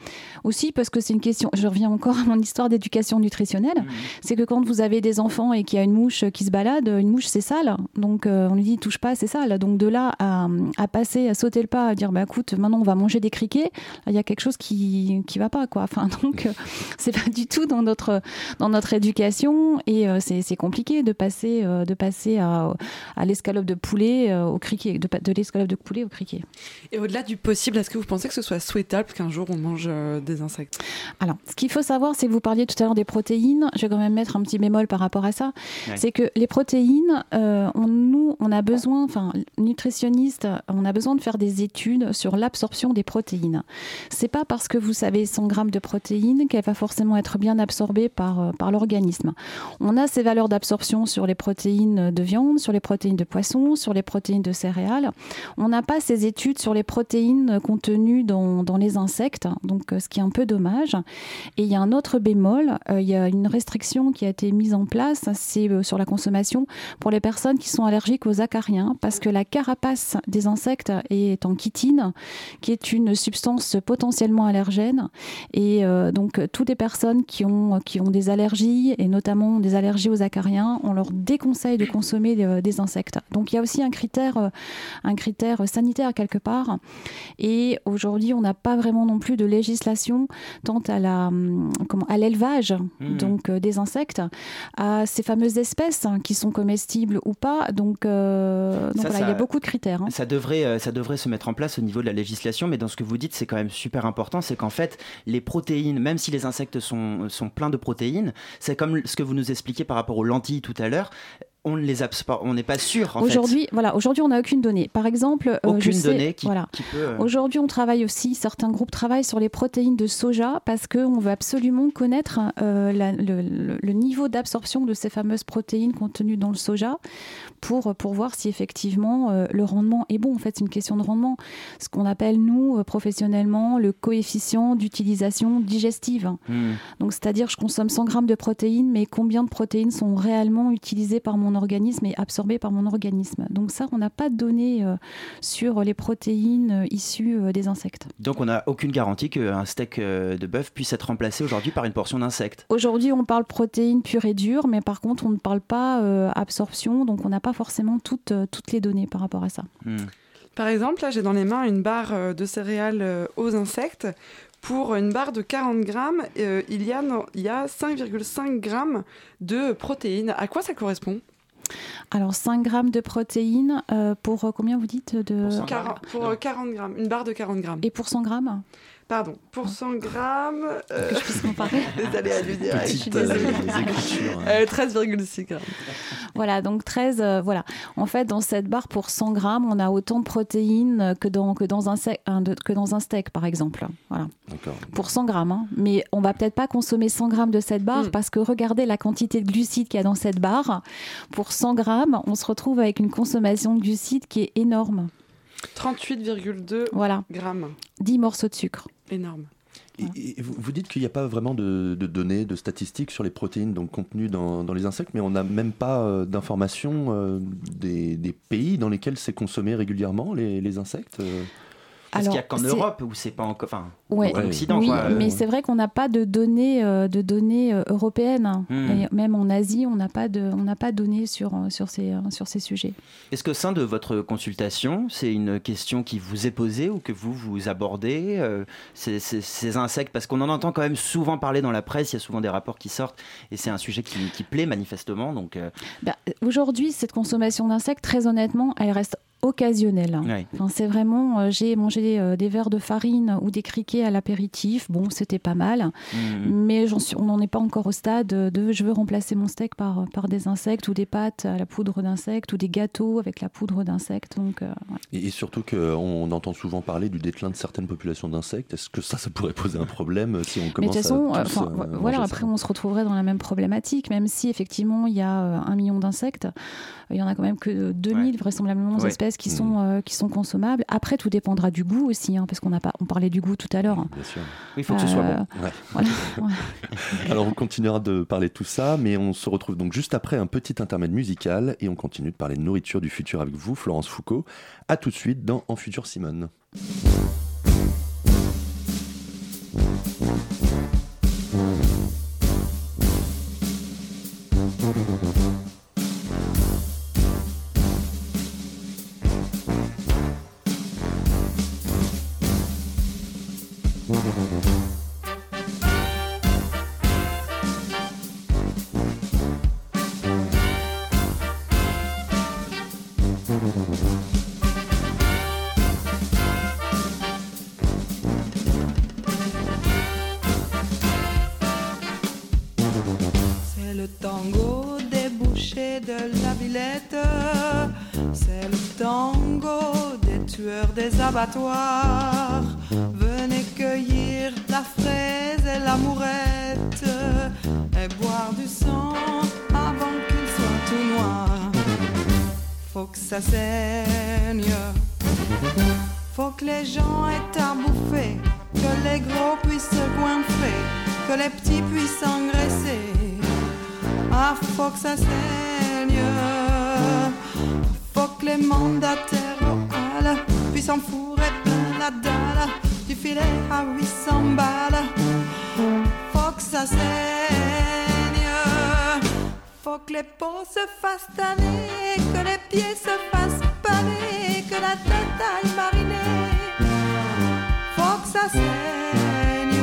Aussi parce que c'est une question. Je reviens encore à mon histoire d'éducation nutritionnelle. Mmh. C'est que quand vous avez des enfants et qu'il y a une mouche qui se balade, une mouche c'est sale. Donc on lui dit touche pas c'est ça. Là. Donc de là à, passer, à sauter le pas, à dire bah écoute, maintenant on va manger des criquets, il y a quelque chose qui qui va pas quoi. Enfin donc euh, c'est pas du tout dans notre dans notre éducation et euh, c'est compliqué de passer euh, de passer à, à l'escalope de poulet au criquet, de, de l'escalope de poulet au criquet. Et au-delà du possible, est-ce que vous pensez que ce soit souhaitable qu'un jour on mange des insectes? Alors ce qu'il faut savoir, c'est que vous parliez tout à l'heure des protéines. Je vais quand même mettre un petit bémol par rapport à ça. C'est que les protéines, on, nous on a besoin enfin, nutritionniste, on a besoin de faire des études sur l'absorption des protéines. C'est pas parce que vous savez 100 grammes de protéines qu'elle va forcément être bien absorbée par, euh, par l'organisme. On a ces valeurs d'absorption sur les protéines de viande, sur les protéines de poisson, sur les protéines de céréales. On n'a pas ces études sur les protéines contenues dans, dans, les insectes, donc euh, ce qui est un peu dommage. Et il y a un autre bémol, euh, il y a une restriction qui a été mise en place, c'est sur la consommation pour les personnes qui sont allergiques aux acariens parce que la carapace des insectes est en chitine, qui est une substance potentiellement allergène. Et euh, donc, toutes les personnes qui ont, qui ont des allergies, et notamment des allergies aux acariens, on leur déconseille de consommer euh, des insectes. Donc, il y a aussi un critère, euh, un critère sanitaire quelque part. Et aujourd'hui, on n'a pas vraiment non plus de législation tant à la, hum, comment, à l'élevage mmh. donc des insectes, à ces fameuses espèces hein, qui sont comestibles ou pas. Donc, donc voilà, il y a beaucoup de critères. Hein. Ça, devrait, euh, ça devrait se mettre en place au niveau de la législation, mais dans ce que vous dites, c'est quand même super important, c'est qu'en fait, les protéines, même si les insectes sont, sont pleins de protéines, c'est comme ce que vous nous expliquiez par rapport aux lentilles tout à l'heure, on ne les on n'est pas sûr. Aujourd'hui, voilà, aujourd'hui, on n'a aucune donnée. Par exemple, euh, aucune donnée qui, voilà. peut. Euh, aujourd'hui, on travaille aussi. Certains groupes travaillent sur les protéines de soja parce qu'on veut absolument connaître euh, le, niveau d'absorption de ces fameuses protéines contenues dans le soja pour pour voir si effectivement le rendement est bon. En fait, c'est une question de rendement. Ce qu'on appelle nous professionnellement le coefficient d'utilisation digestive. Hmm. Donc, c'est-à-dire, je consomme 100 grammes de protéines, mais combien de protéines sont réellement utilisées par mon organisme et absorbé par mon organisme. Donc ça, on n'a pas de données euh, sur les protéines euh, issues euh, des insectes. Donc on n'a aucune garantie qu'un steak de bœuf puisse être remplacé aujourd'hui par une portion d'insectes. Aujourd'hui, on parle protéines pures et dures, mais par contre, on ne parle pas absorption, donc on n'a pas forcément toutes, toutes les données par rapport à ça. Hmm. Par exemple, là, j'ai dans les mains une barre de céréales aux insectes. Pour une barre de 40 grammes, il y a, a 5,5 grammes de protéines. À quoi ça correspond? Alors 5 grammes de protéines euh, pour euh, combien vous dites de... Pour, 40, pour, euh, 40 grammes, une barre de 40 grammes. Et pour 100 grammes? Pardon, pour 100 grammes. euh, Que je puisse comparer. Les aléas du direct. Je suis désolée. Euh, 13,6 grammes. Voilà, donc 13, euh, voilà. En fait, dans cette barre, pour 100 grammes, on a autant de protéines que dans, que dans, un, se- un de- que dans un steak, par exemple. Voilà. D'accord. Pour 100 grammes. hein. Mais on va peut-être pas consommer 100 grammes de cette barre parce que regardez la quantité de glucides qu'il y a dans cette barre. Pour 100 grammes, on se retrouve avec une consommation de glucides qui est énorme. 38,2 Voilà. grammes. 10 morceaux de sucre. Énorme. Et, et vous, vous dites qu'il n'y a pas vraiment de, de données, de statistiques sur les protéines donc contenues dans, dans les insectes, mais on n'a même pas euh, d'informations euh, des, des pays dans lesquels c'est consommé régulièrement, les, les insectes euh? Est-ce qu'il n'y a qu'en Europe où c'est pas encore. Enfin, Ouais. en Occident, oui, quoi. euh, mais c'est vrai qu'on n'a pas de données, euh, de données euh, européennes. Hmm. Et même en Asie, on n'a pas de, on n'a pas de données sur, sur, ces, sur ces sujets. Est-ce qu'au sein de votre consultation, c'est une question qui vous est posée ou que vous vous abordez euh, ces, ces- ces insectes? Parce qu'on en entend quand même souvent parler dans la presse, il y a souvent des rapports qui sortent et c'est un sujet qui, qui plaît manifestement. Donc, euh, Bah, Aujourd'hui, cette consommation d'insectes, très honnêtement, elle reste occasionnelle. Ouais. Enfin, c'est vraiment, euh, j'ai mangé euh, des verres de farine ou des criquets à l'apéritif. Bon, c'était pas mal, Mhm. mais j'en suis, on n'en est pas encore au stade de je veux remplacer mon steak par, par des insectes ou des pâtes à la poudre d'insectes ou des gâteaux avec la poudre d'insectes. Donc, euh, ouais. et, et surtout qu'on entend souvent parler du déclin de certaines populations d'insectes. Est-ce que ça, ça pourrait poser un problème si on Mais de commence toute façon, à euh, euh, voilà, après ça on se retrouverait dans la même problématique, même si effectivement il y a un million d'insectes, il y en a quand même que 2000 vraisemblablement Ouais. espèces qui Mm. sont euh, qui sont consommables. Après, tout dépendra du goût aussi, hein, parce qu'on n'a pas, on parlait du goût tout à l'heure. Bien sûr. il faut que ce soit Euh, bon. Ouais. Voilà, ouais. Alors on continuera de parler de tout ça, mais on se retrouve donc juste après un petit intermède musical et on continue de parler de nourriture du futur avec vous, Florence Foucault. À tout de suite dans En Futur Simone. Des abattoirs. Venez cueillir la fraise et l'amourette et boire du sang avant qu'il soit tout noir. Faut que ça saigne. Faut que les gens aient à bouffer, que les gros puissent se coinfrer, que les petits puissent engraisser. Ah, faut que ça saigne. Faut que les mandataires 800 fourrettes, la dalle, du filet à 800 balles. Faut que ça saigne, faut que les peaux se fassent tanner, que les pieds se fassent paner, que la tête aille mariner. Faut que ça saigne,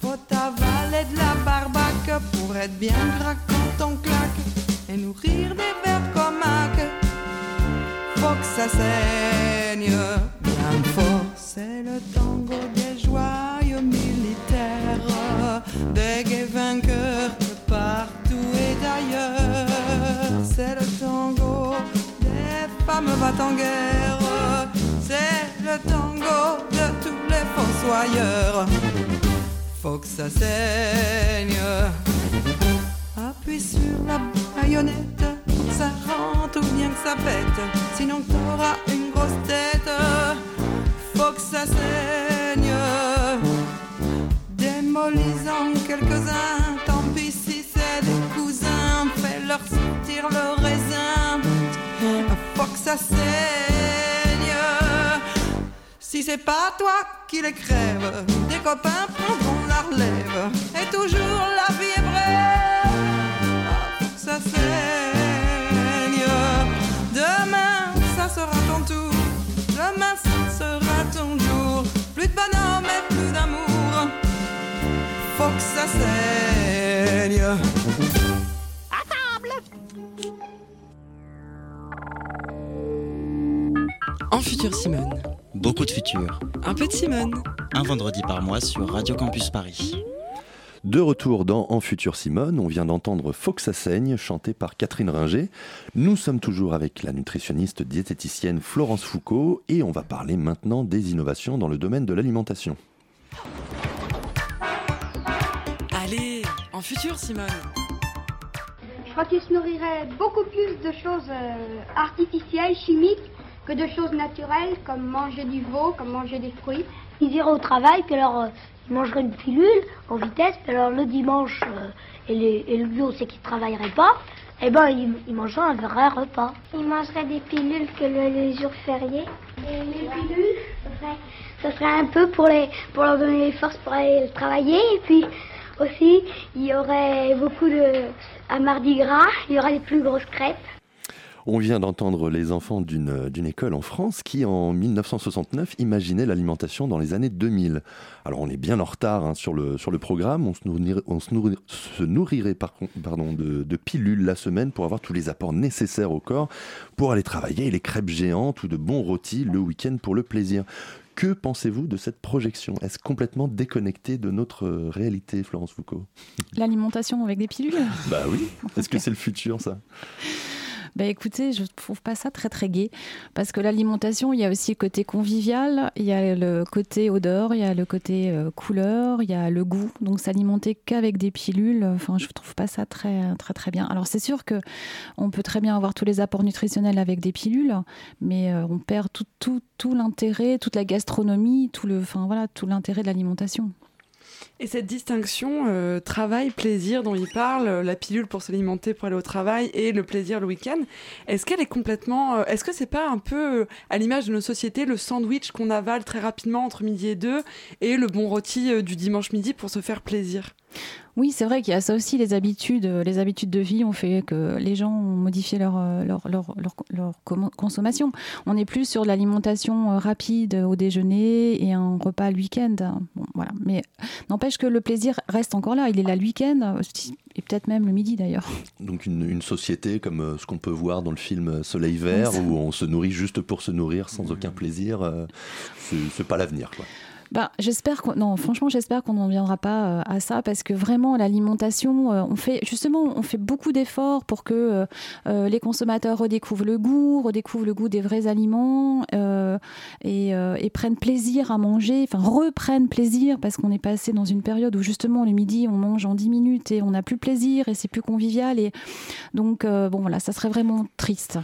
faut avaler de la barbaque pour être bien gras quand on claque et nourrir des vers comme un faut que ça saigne bien fort. C'est le tango des joyeux militaires, des gays vainqueurs de partout et d'ailleurs. C'est le tango des femmes battent en guerre. C'est le tango de tous les fossoyeurs. Faut que ça saigne. Appuie sur la baïonnette ça rentre ou bien que ça pète. Sinon t'auras une grosse tête. Faut que ça saigne. Démolisant quelques-uns, tant pis si c'est des cousins. Fais-leur sortir le raisin. Faut que ça saigne. Si c'est pas toi qui les crève, des copains prendront la relève. Et toujours la vie est brève. Ça saigne. Plus de bonhomme et plus d'amour. Faut que ça saigne. En futur Simone. Beaucoup de futur. Un peu de Simone. Un vendredi par mois sur Radio Campus Paris. De retour dans En Futur Simone, on vient d'entendre Faut que ça saigne, chanté par Catherine Ringer. Nous sommes toujours avec la nutritionniste diététicienne Florence Foucault et on va parler maintenant des innovations dans le domaine de l'alimentation. Allez, en futur Simone. Je crois qu'ils se nourriraient beaucoup plus de choses euh, artificielles, chimiques, que de choses naturelles, comme manger du veau, comme manger des fruits. Ils iraient au travail, puis alors ils mangeraient une pilule en vitesse, alors le dimanche euh, et, les- et le jour c'est qu'ils ne travailleraient pas, eh ben ils, ils mangeraient un vrai repas. Ils mangeraient des pilules que le, les jours fériés. Et les pilules, ce serait, un peu pour, les, pour leur donner les forces pour aller travailler. Et puis aussi, il y aurait beaucoup de... À Mardi Gras, il y aurait des plus grosses crêpes. On vient d'entendre les enfants d'une école en France qui, en 1969, imaginait l'alimentation dans les années 2000. Alors on est bien en retard hein, sur, le, sur le programme, on se nourrirait, on se nourri- se nourrirait par pardon, de, de pilules la semaine pour avoir tous les apports nécessaires au corps pour aller travailler, les crêpes géantes ou de bons rôtis le week-end pour le plaisir. Que pensez-vous de cette projection? Est-ce complètement déconnecté de notre réalité, Florence Foucault? L'alimentation avec des pilules? Bah oui, est-ce que c'est le futur ça? Bah écoutez, je trouve pas ça très très gai parce que l'alimentation, il y a aussi le côté convivial, il y a le côté odeur, il y a le côté euh, couleur, il y a le goût. Donc s'alimenter qu'avec des pilules, enfin je trouve pas ça très très très bien. Alors c'est sûr que on peut très bien avoir tous les apports nutritionnels avec des pilules, mais euh, on perd tout tout tout l'intérêt, toute la gastronomie, tout le enfin voilà, tout l'intérêt de l'alimentation. Et cette distinction euh, travail-plaisir dont il parle, euh, la pilule pour s'alimenter pour aller au travail et le plaisir le week-end, est-ce qu'elle est complètement. euh, est-ce que c'est pas un peu à l'image de nos sociétés le sandwich qu'on avale très rapidement entre midi et deux et le bon rôti du dimanche midi pour se faire plaisir? Oui, c'est vrai qu'il y a ça aussi, les habitudes, euh, les habitudes de vie ont fait que les gens ont modifié leur, euh, leur, leur, leur, consommation. On n'est plus sur l'alimentation euh, rapide au déjeuner et un repas le week-end. Bon, voilà. Mais n'empêche que le plaisir reste encore là. Il est là le week-end et peut-être même le midi d'ailleurs. Donc une, une société comme ce qu'on peut voir dans le film Soleil Vert, Oui, où on se nourrit juste pour se nourrir sans aucun plaisir, c'est c'est pas l'avenir. quoi. Bah, j'espère qu'on non franchement j'espère qu'on n'en viendra pas euh, à ça parce que vraiment l'alimentation euh, on fait justement on fait beaucoup d'efforts pour que euh, les consommateurs redécouvrent le goût redécouvrent le goût des vrais aliments et, prennent plaisir à manger enfin reprennent plaisir parce qu'on est passé dans une période où justement le midi on mange en 10 minutes et on n'a plus plaisir et c'est plus convivial et donc bon voilà ça serait vraiment triste.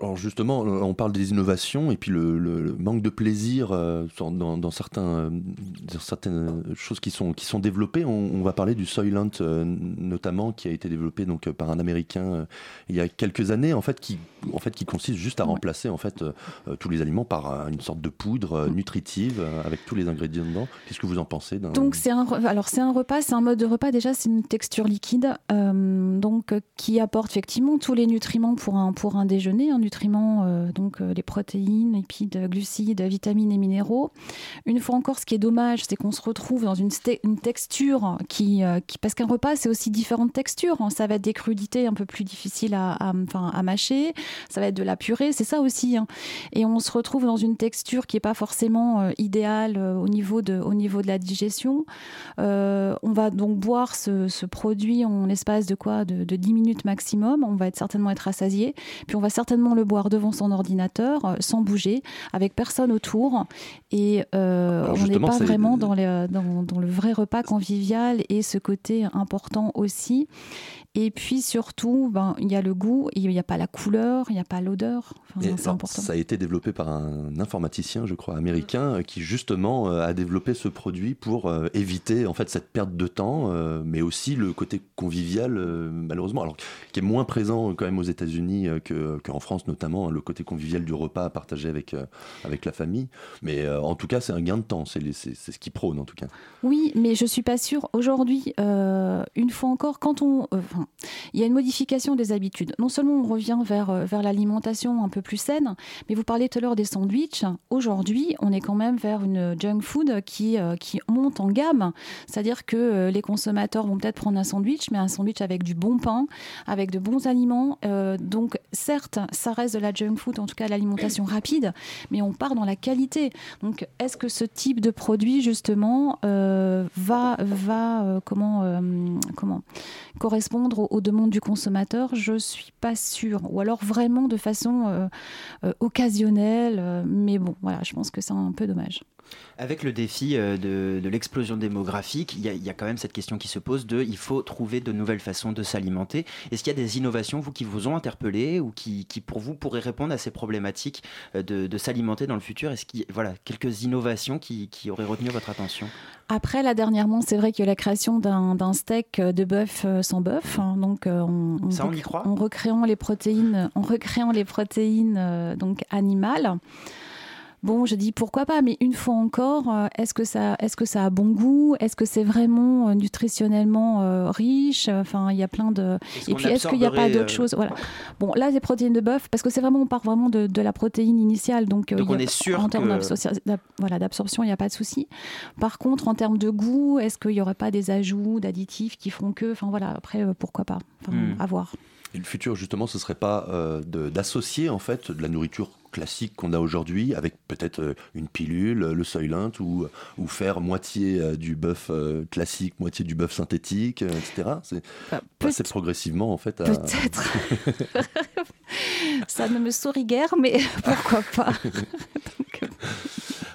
Alors justement, on parle des innovations et puis le, manque de plaisir dans certains, euh, certaines choses qui sont, qui sont développées. On, on va parler du Soylent euh, notamment, qui a été développé donc, euh, par un Américain il y a quelques années, en fait, qui, en fait, qui consiste juste à remplacer en fait, tous les aliments par une sorte de poudre euh, nutritive avec tous les ingrédients dedans. Qu'est-ce que vous en pensez Donc c'est un alors c'est un repas, c'est un mode de repas déjà, c'est une texture liquide, euh, donc qui apporte effectivement tous les nutriments pour un pour un déjeuner, un nutriment euh, donc les protéines, lipides, glucides, vitamines et minéraux. Une fois encore, ce qui est dommage, c'est qu'on se retrouve dans une, texture qui, euh, qui parce qu'un repas c'est aussi différentes textures. hein. Ça va être des crudités un peu plus difficiles à, à, à mâcher, ça va être de la purée, c'est ça aussi. hein. Et on se retrouve dans une texture qui est pas forcément euh, idéale euh, au niveau de au niveau de la digestion. On va donc boire ce, produit en l'espace de quoi? De, de 10 minutes maximum. On va certainement être rassasié. Puis on va certainement le boire devant son ordinateur, sans bouger, avec personne autour. Et Alors on n'est pas vraiment dans, les- dans, dans le vrai repas convivial et ce côté important aussi. Et puis surtout, ben, il y a le goût, il n'y a pas la couleur, il n'y a pas l'odeur. Enfin, c'est important. ça a été développé par un informaticien, je crois, américain, euh, qui justement euh, a développé ce produit pour euh, éviter en fait cette perte de temps, mais aussi le côté convivial, malheureusement, alors qui est moins présent quand même aux États-Unis que- qu'en France, notamment hein, le côté convivial du repas à partager avec avec la famille. Mais en tout cas, c'est un gain de temps, c'est ce qui prône en tout cas. Oui, mais je suis pas sûre. Aujourd'hui, euh, une fois encore, quand on, euh, enfin, il y a une modification des habitudes. Non seulement on revient vers, euh, vers l'alimentation un peu plus saine, mais vous parlez tout à l'heure des sandwichs. Aujourd'hui, on est quand même vers une junk food qui, euh, qui monte en gamme. C'est-à-dire que euh, les consommateurs vont peut-être prendre un sandwich, mais un sandwich avec du bon pain, avec de bons aliments. Donc, certes, ça reste de la junk food, en tout cas l'alimentation rapide, mais on part dans la qualité. Donc, est-ce que ce type de produit, justement, va, va comment, comment correspondre aux, demandes du consommateur Je suis pas sûre. Ou alors vraiment de façon euh, euh, occasionnelle. euh, mais bon, voilà, je pense que c'est un peu dommage. Avec le défi euh, de, de l'explosion démographique, il y, a, il y a quand même cette question qui se pose de il faut trouver de nouvelles façons de s'alimenter. Est-ce qu'il y a des innovations, vous, qui vous ont interpellé ou qui, qui, pour vous, pourraient répondre à ces problématiques euh, de, de s'alimenter dans le futur? Est-ce qu'il y a voilà, quelques innovations qui, qui auraient retenu votre attention? Après, là, dernièrement, c'est vrai qu'il y a la création d'un steak de bœuf euh, sans bœuf. hein. donc, euh, on, on Ça, on y croit? en recréant les protéines, en recréant les protéines euh, donc animales. Bon, je dis pourquoi pas, mais une fois encore, euh, est-ce que ça, est-ce que ça a bon goût? Est-ce que c'est vraiment euh, nutritionnellement euh, riche? Enfin, il y a plein de. Et puis, est-ce qu'il n'y a pas d'autres choses Voilà. Bon, là, les protéines de bœuf, parce que c'est vraiment, on part vraiment de, de la protéine initiale, donc, y a- on est sûr en termes que- voilà, d'absorption, il n'y a pas de souci. Par contre, en termes de goût, est-ce qu'il n'y aurait pas des ajouts d'additifs qui feront que, enfin voilà, après, pourquoi pas? Enfin, Hmm. À voir. Et le futur, justement, ce serait pas euh, d'associer en fait de la nourriture classique qu'on a aujourd'hui avec peut-être euh, une pilule, le Soylent ou, ou faire moitié euh, du bœuf euh, classique, moitié du bœuf synthétique, euh, etc. C'est passer progressivement en fait à... Peut-être. Ça ne me sourit guère, mais pourquoi pas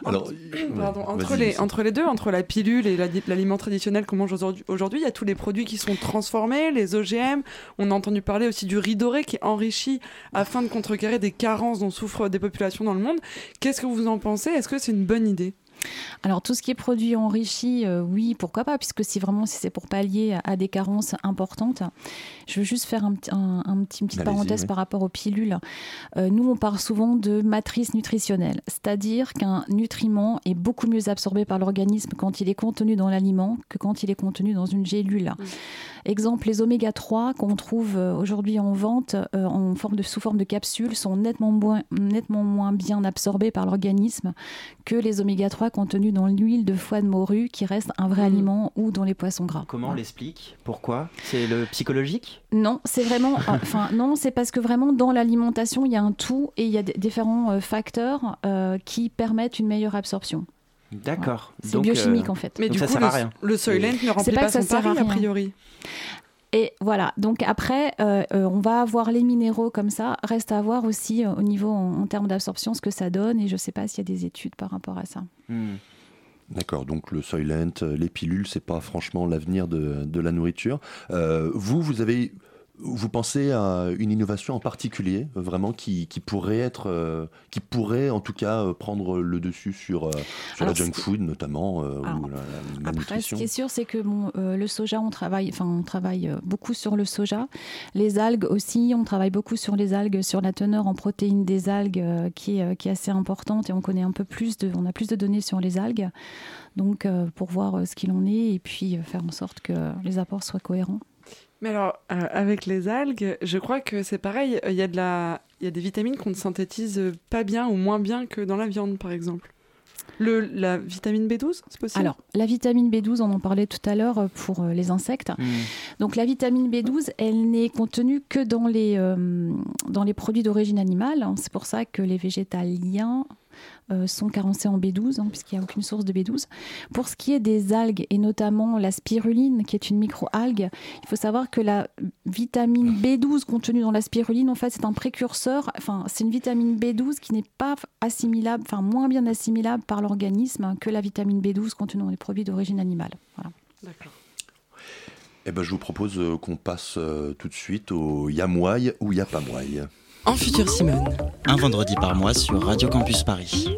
Alors, Pardon, ouais, entre, les, Lucie. entre les deux, entre la pilule et la- l'aliment traditionnel qu'on mange aujourd'hui, aujourd'hui, il y a tous les produits qui sont transformés, les OGM. On a entendu parler aussi du riz doré qui est enrichi afin de contrecarrer des carences dont souffrent des populations dans le monde. Qu'est-ce que vous en pensez? Est-ce que c'est une bonne idée? Alors tout ce qui est produit enrichi, euh, oui, pourquoi pas, puisque si vraiment si c'est pour pallier à, à des carences importantes, je veux juste faire un, petit- un- un petit, une petite parenthèse oui. par rapport aux pilules. Euh, nous, on parle souvent de matrice nutritionnelle, c'est-à-dire qu'un nutriment est beaucoup mieux absorbé par l'organisme quand il est contenu dans l'aliment que quand il est contenu dans une gélule. Exemple, les oméga 3 qu'on trouve euh, aujourd'hui en vente euh, en forme de, sous forme de capsules sont nettement moins, nettement moins bien absorbés par l'organisme que les oméga 3 contenus dans l'huile de foie de morue qui reste un vrai aliment ou dans les poissons gras. Comment on l'explique? Pourquoi? C'est le psychologique? Non, c'est vraiment. Enfin, non, c'est parce que vraiment dans l'alimentation, il y a un tout et il y a différents euh, facteurs euh, qui permettent une meilleure absorption. D'accord. C'est Donc, biochimique, euh, en fait. Mais donc du ça coup, sert le, à rien. le Soylent ne remplit pas pas, que ça son sert à pari, a priori. Et voilà, donc après, euh, euh, on va avoir les minéraux comme ça. Reste à voir aussi euh, au niveau en, en termes d'absorption ce que ça donne. Et je ne sais pas s'il y a des études par rapport à ça. Hmm. D'accord, donc le Soylent, les pilules, c'est pas franchement l'avenir de, de la nourriture. Euh, vous, vous avez, vous pensez à une innovation en particulier, euh, vraiment qui, qui pourrait être, euh, qui pourrait en tout cas euh, prendre le dessus sur, euh, sur Alors, la junk food notamment, Alors, ou la, la Après, ce qui est sûr, c'est que bon, le soja, on travaille, enfin, on travaille beaucoup sur le soja. Les algues aussi, on travaille beaucoup sur les algues, sur la teneur en protéines des algues, qui, est, qui est assez importante, et on connaît un peu plus de, on a plus de données sur les algues. Donc, pour voir ce qu'il en est, et puis faire en sorte que les apports soient cohérents. Mais alors, euh, avec les algues, je crois que c'est pareil. Il y, a de la... il y a des vitamines qu'on ne synthétise pas bien ou moins bien que dans la viande, par exemple. Le, la vitamine B12, c'est possible? Alors, la vitamine B12, on en parlait tout à l'heure euh, pour euh, les insectes. Donc, la vitamine B12, elle n'est contenue que dans les, euh, dans les produits d'origine animale. hein. C'est pour ça que les végétaliens euh, sont carencés en B12, hein, puisqu'il n'y a aucune source de B12. Pour ce qui est des algues, et notamment la spiruline, qui est une micro-algue, il faut savoir que la vitamine B12 contenue dans la spiruline, en fait, c'est un précurseur, enfin, c'est une vitamine B12 qui n'est pas assimilable, enfin, moins bien assimilable par l'organisme que la vitamine B12 contenue dans les produits d'origine animale. Voilà. D'accord. Eh ben, je vous propose euh, qu'on passe euh, tout de suite au Yamouaï ou Yapamouaï. En futur Simone. Un vendredi par mois sur Radio Campus Paris.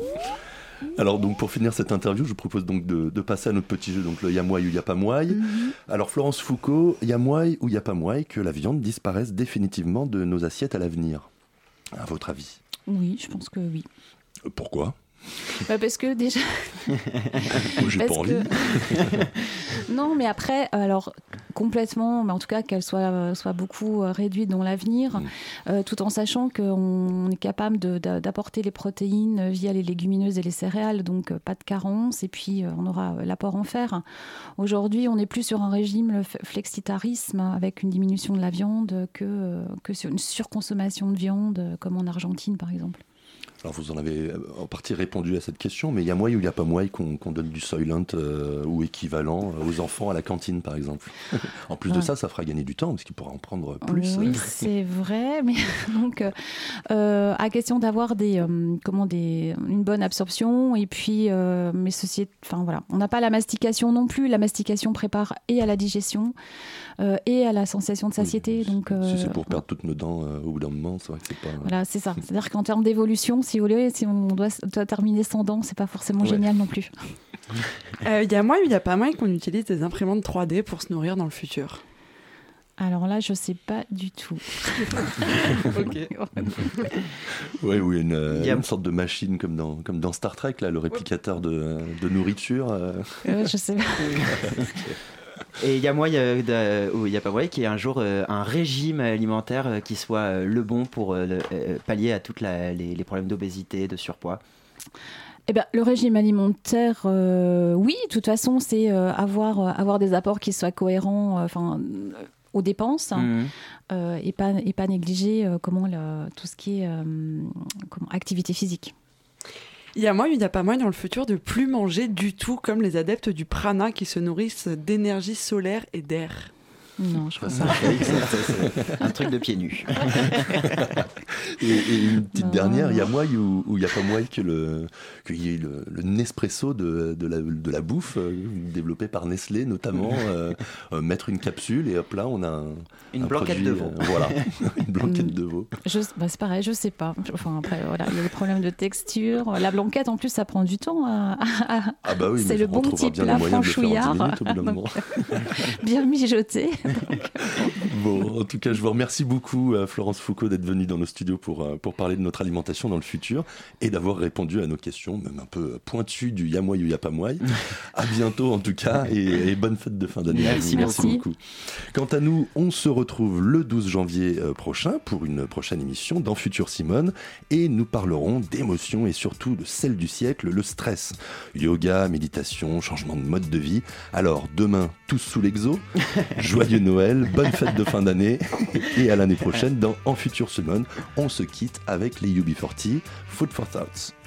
Alors donc pour finir cette interview, je vous propose donc de, de passer à notre petit jeu, donc le Yamouaï ou Yapamouaï. Alors Florence Foucault, Yamouaï ou Yapamouaï, que la viande disparaisse définitivement de nos assiettes à l'avenir. À votre avis? Oui, je pense que oui. Euh, Pourquoi? Bah, parce que déjà. J'ai pas envie. que- non, mais après, alors complètement, mais en tout cas qu'elle soit, soit beaucoup euh, réduite dans l'avenir, Mm. euh, tout en sachant qu'on est capable d'apporter les protéines via les légumineuses et les céréales, donc euh, pas de carence, et puis euh, on aura euh, l'apport en fer. Aujourd'hui, on n'est plus sur un régime flexitarisme avec une diminution de la viande que, euh, que sur une surconsommation de viande, euh, comme en Argentine par exemple. Alors vous en avez euh, en partie répondu à cette question, mais il y a moyen ou il n'y a pas moyen qu'on donne du Soylent euh, ou équivalent euh, aux enfants à la cantine par exemple. en plus de ça, ça fera gagner du temps parce qu'il pourra en prendre plus. Oui, c'est vrai, mais donc euh, à question d'avoir des euh, comment des une bonne absorption et puis mais ceci, est- enfin voilà, on n'a pas la mastication non plus. La mastication prépare et à la digestion et à la sensation de satiété. donc Si euh, c'est pour perdre toutes nos dents euh, au bout d'un moment, c'est vrai que c'est pas. voilà, c'est ça. C'est-à-dire qu'en termes d'évolution, si vous voulez, si on doit, doit terminer sans dents, c'est pas forcément Ouais. génial non plus. Euh, Il y a ou il n'y a pas moyen qu'on utilise des imprimantes 3D pour se nourrir dans le futur Alors là, je sais pas du tout. Ouais, ou une, euh, Il y a- une sorte de machine comme dans, comme dans Star Trek, là, le réplicateur de, de nourriture. euh. Euh, je sais pas. Et il y a ou il y a pas moyen qu'il y ait un jour euh, un régime alimentaire euh, qui soit euh, le bon pour le- pallier à tous les, les problèmes d'obésité, de surpoids. Eh ben, le régime alimentaire, oui, de toute façon, c'est avoir, avoir des apports qui soient cohérents enfin, aux dépenses hein, euh, et, pas, et pas négliger euh, comment le- tout ce qui est euh, comment, activité physique. Il y a il n'y a pas moyen dans le futur de plus manger du tout comme les adeptes du prana qui se nourrissent d'énergie solaire et d'air Non, je crois Ça, pas. Un truc de pieds nus. Et, et une petite Non, dernière, il y a moyen ou il n'y a pas moyen que le qu'il y ait le, le Nespresso de, de, la, de la bouffe euh, développé par Nestlé notamment, euh, euh, mettre une capsule et hop là on a un, Une un blanquette produit, de veau. euh, voilà, une blanquette de veau. Bah, c'est pareil, je sais pas. Enfin, après, voilà, il y a des problèmes de texture. La blanquette, en plus, ça prend du temps. à- Ah bah oui, c'est mais le on bon en 10 franchouillard, bien mijoté. Bon, en tout cas, je vous remercie beaucoup, euh, Florence Foucault, d'être venue dans nos studios pour, euh, pour parler de notre alimentation dans le futur et d'avoir répondu à nos questions, même un peu pointues du Yamoy ou Yapamouai. à bientôt, en tout cas, et, et bonne fête de fin d'année. Merci beaucoup. beaucoup. Quant à nous, on se retrouve le 12 janvier euh, prochain pour une prochaine émission dans Futur Simone et nous parlerons d'émotions et surtout de celle du siècle, le stress. Yoga, méditation, changement de mode de vie. Alors, demain, tous sous l'exo. Joyeux Noël, bonne fête de fin d'année et à l'année prochaine dans En Futur Simone. On se quitte avec les UB40, Food for Thoughts.